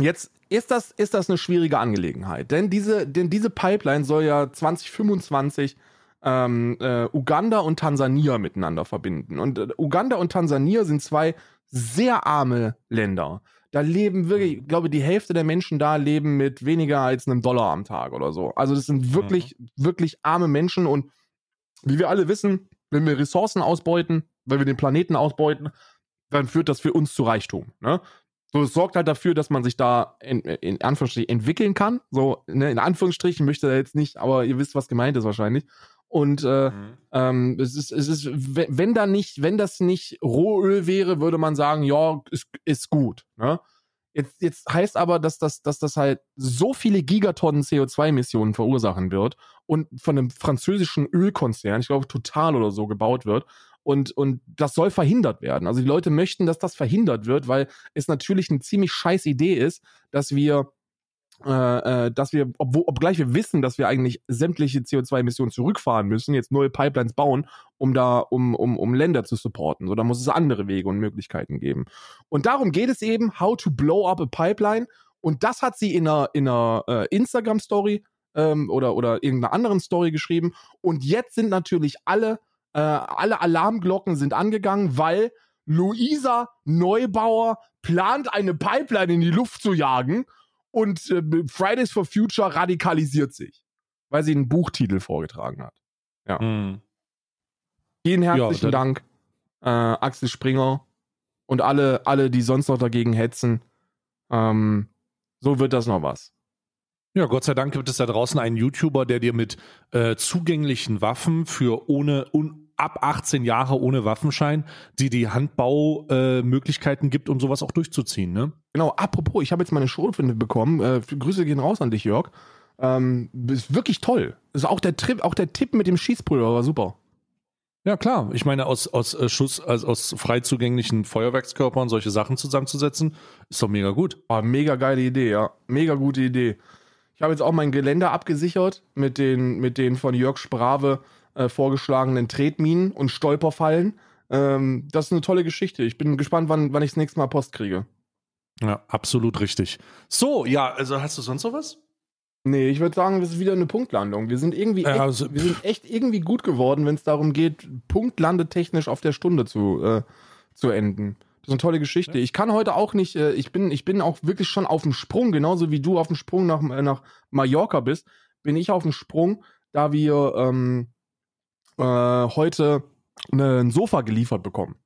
[SPEAKER 1] Jetzt ist das, ist das eine schwierige Angelegenheit, denn diese, denn diese Pipeline soll ja 2025 ähm, äh, Uganda und Tansania miteinander verbinden. Und äh, Uganda und Tansania sind zwei sehr arme Länder. Da leben wirklich, ich glaube, die Hälfte der Menschen da leben mit weniger als einem Dollar am Tag oder so. Also das sind wirklich, wirklich arme Menschen und wie wir alle wissen, wenn wir Ressourcen ausbeuten, wenn wir den Planeten ausbeuten, dann führt das für uns zu Reichtum. Ne? So, es sorgt halt dafür, dass man sich da in, in Anführungsstrichen entwickeln kann. So, ne, in Anführungsstrichen möchte er jetzt nicht, aber ihr wisst, was gemeint ist wahrscheinlich. Und äh,
[SPEAKER 2] Mhm.
[SPEAKER 1] ähm, es ist, es ist, wenn, wenn da nicht, wenn das nicht Rohöl wäre, würde man sagen, ja, ist, ist gut. Ne? Jetzt, jetzt heißt aber, dass das, dass das halt so viele Gigatonnen CO2-Emissionen verursachen wird und von einem französischen Ölkonzern, ich glaube Total oder so, gebaut wird. Und, und das soll verhindert werden. Also die Leute möchten, dass das verhindert wird, weil es natürlich eine ziemlich scheiß Idee ist, dass wir äh, äh, dass wir, obwohl, obgleich wir wissen, dass wir eigentlich sämtliche CO2-Emissionen zurückfahren müssen, jetzt neue Pipelines bauen, um da, um, um, um Länder zu supporten. So, da muss es andere Wege und Möglichkeiten geben. Und darum geht es eben, how to blow up a pipeline. Und das hat sie in einer, in einer äh, Instagram-Story ähm, oder, oder irgendeiner anderen Story geschrieben. Und jetzt sind natürlich alle, äh, alle Alarmglocken sind angegangen, weil Luisa Neubauer plant, eine Pipeline in die Luft zu jagen und äh, Fridays for Future radikalisiert sich, weil sie einen Buchtitel vorgetragen hat.
[SPEAKER 2] Mhm.
[SPEAKER 1] Vielen herzlichen
[SPEAKER 2] Ja,
[SPEAKER 1] Dank, äh, Axel Springer und alle, alle, die sonst noch dagegen hetzen. Ähm, so wird das noch was.
[SPEAKER 2] Ja, Gott sei Dank gibt es da draußen einen YouTuber, der dir mit äh, zugänglichen Waffen für ohne un, ab 18 Jahre ohne Waffenschein, die die Handbaumöglichkeiten äh, gibt, um sowas auch durchzuziehen. Ne?
[SPEAKER 1] Genau, apropos, ich habe jetzt meine Schrotflinte bekommen. Äh, Grüße gehen raus an dich, Jörg. Ähm, ist wirklich toll. Ist auch der Trip, auch der Tipp mit dem Schießpulver war super.
[SPEAKER 2] Ja klar, ich meine aus aus äh, Schuss, also aus frei zugänglichen Feuerwerkskörpern solche Sachen zusammenzusetzen, ist doch mega gut.
[SPEAKER 1] Ah, mega geile Idee, ja. Mega gute Idee. Ich habe jetzt auch mein Geländer abgesichert mit den, mit den von Jörg Sprave äh, vorgeschlagenen Tretminen und Stolperfallen. Ähm, das ist eine tolle Geschichte. Ich bin gespannt, wann, wann ich das nächste Mal Post kriege.
[SPEAKER 2] Ja, absolut richtig. So, ja, also hast du sonst noch was?
[SPEAKER 1] Nee, ich würde sagen, das ist wieder eine Punktlandung. Wir sind irgendwie echt,
[SPEAKER 2] also-
[SPEAKER 1] wir sind echt irgendwie gut geworden, wenn es darum geht, punktlandetechnisch auf der Stunde zu, äh, zu enden. Das ist eine tolle Geschichte. Ich kann heute auch nicht, äh, ich bin, ich bin auch wirklich schon auf dem Sprung, genauso wie du auf dem Sprung nach, äh, nach Mallorca bist, bin ich auf dem Sprung, da wir ähm, äh, heute ne- ein Sofa geliefert bekommen.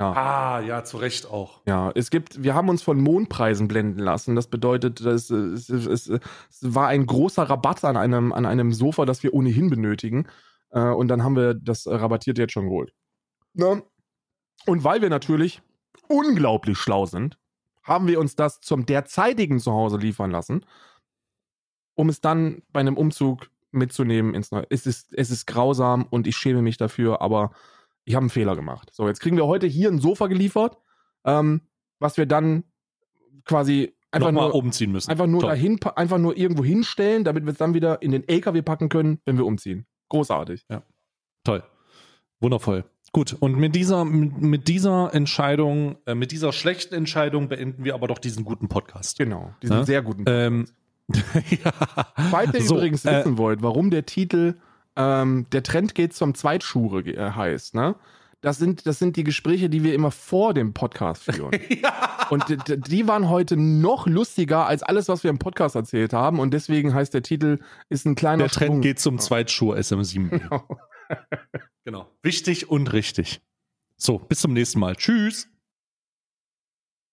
[SPEAKER 2] Ah, ja, zu Recht auch.
[SPEAKER 1] Ja, es gibt, wir haben uns von Mondpreisen blenden lassen. Das bedeutet, es, es, es, es, es war ein großer Rabatt an einem, an einem Sofa, das wir ohnehin benötigen. Äh, und dann haben wir das rabattiert jetzt schon geholt. Ne? Und weil wir natürlich unglaublich schlau sind, haben wir uns das zum derzeitigen Zuhause liefern lassen, um es dann bei einem Umzug mitzunehmen ins Neue. Es ist, es ist grausam und ich schäme mich dafür, aber ich habe einen Fehler gemacht. So, jetzt kriegen wir heute hier ein Sofa geliefert, ähm, was wir dann quasi einfach
[SPEAKER 2] Nochmal
[SPEAKER 1] nur,
[SPEAKER 2] umziehen müssen.
[SPEAKER 1] einfach nur dahin, einfach nur irgendwo hinstellen, damit wir es dann wieder in den LKW packen können, wenn wir umziehen. Großartig.
[SPEAKER 2] Toll. Wundervoll. Gut, und mit dieser, mit, dieser Entscheidung, äh, mit dieser schlechten Entscheidung beenden wir aber doch diesen guten Podcast.
[SPEAKER 1] Genau. Diesen
[SPEAKER 2] Ja?
[SPEAKER 1] sehr guten.
[SPEAKER 2] Ähm, ja.
[SPEAKER 1] Falls ihr
[SPEAKER 2] So,
[SPEAKER 1] übrigens
[SPEAKER 2] äh,
[SPEAKER 1] wissen wollt, warum der Titel ähm, Der Trend geht zum Zweitschure äh, heißt, ne? Das sind, das sind die Gespräche, die wir immer vor dem Podcast führen. Und d- d- die waren heute noch lustiger als alles, was wir im Podcast erzählt haben. Und deswegen heißt der Titel, ist ein kleiner
[SPEAKER 2] Der Trend
[SPEAKER 1] Sprung.
[SPEAKER 2] geht zum Zweitschuh SM7. genau. Wichtig und richtig. So, bis zum nächsten Mal. Tschüss.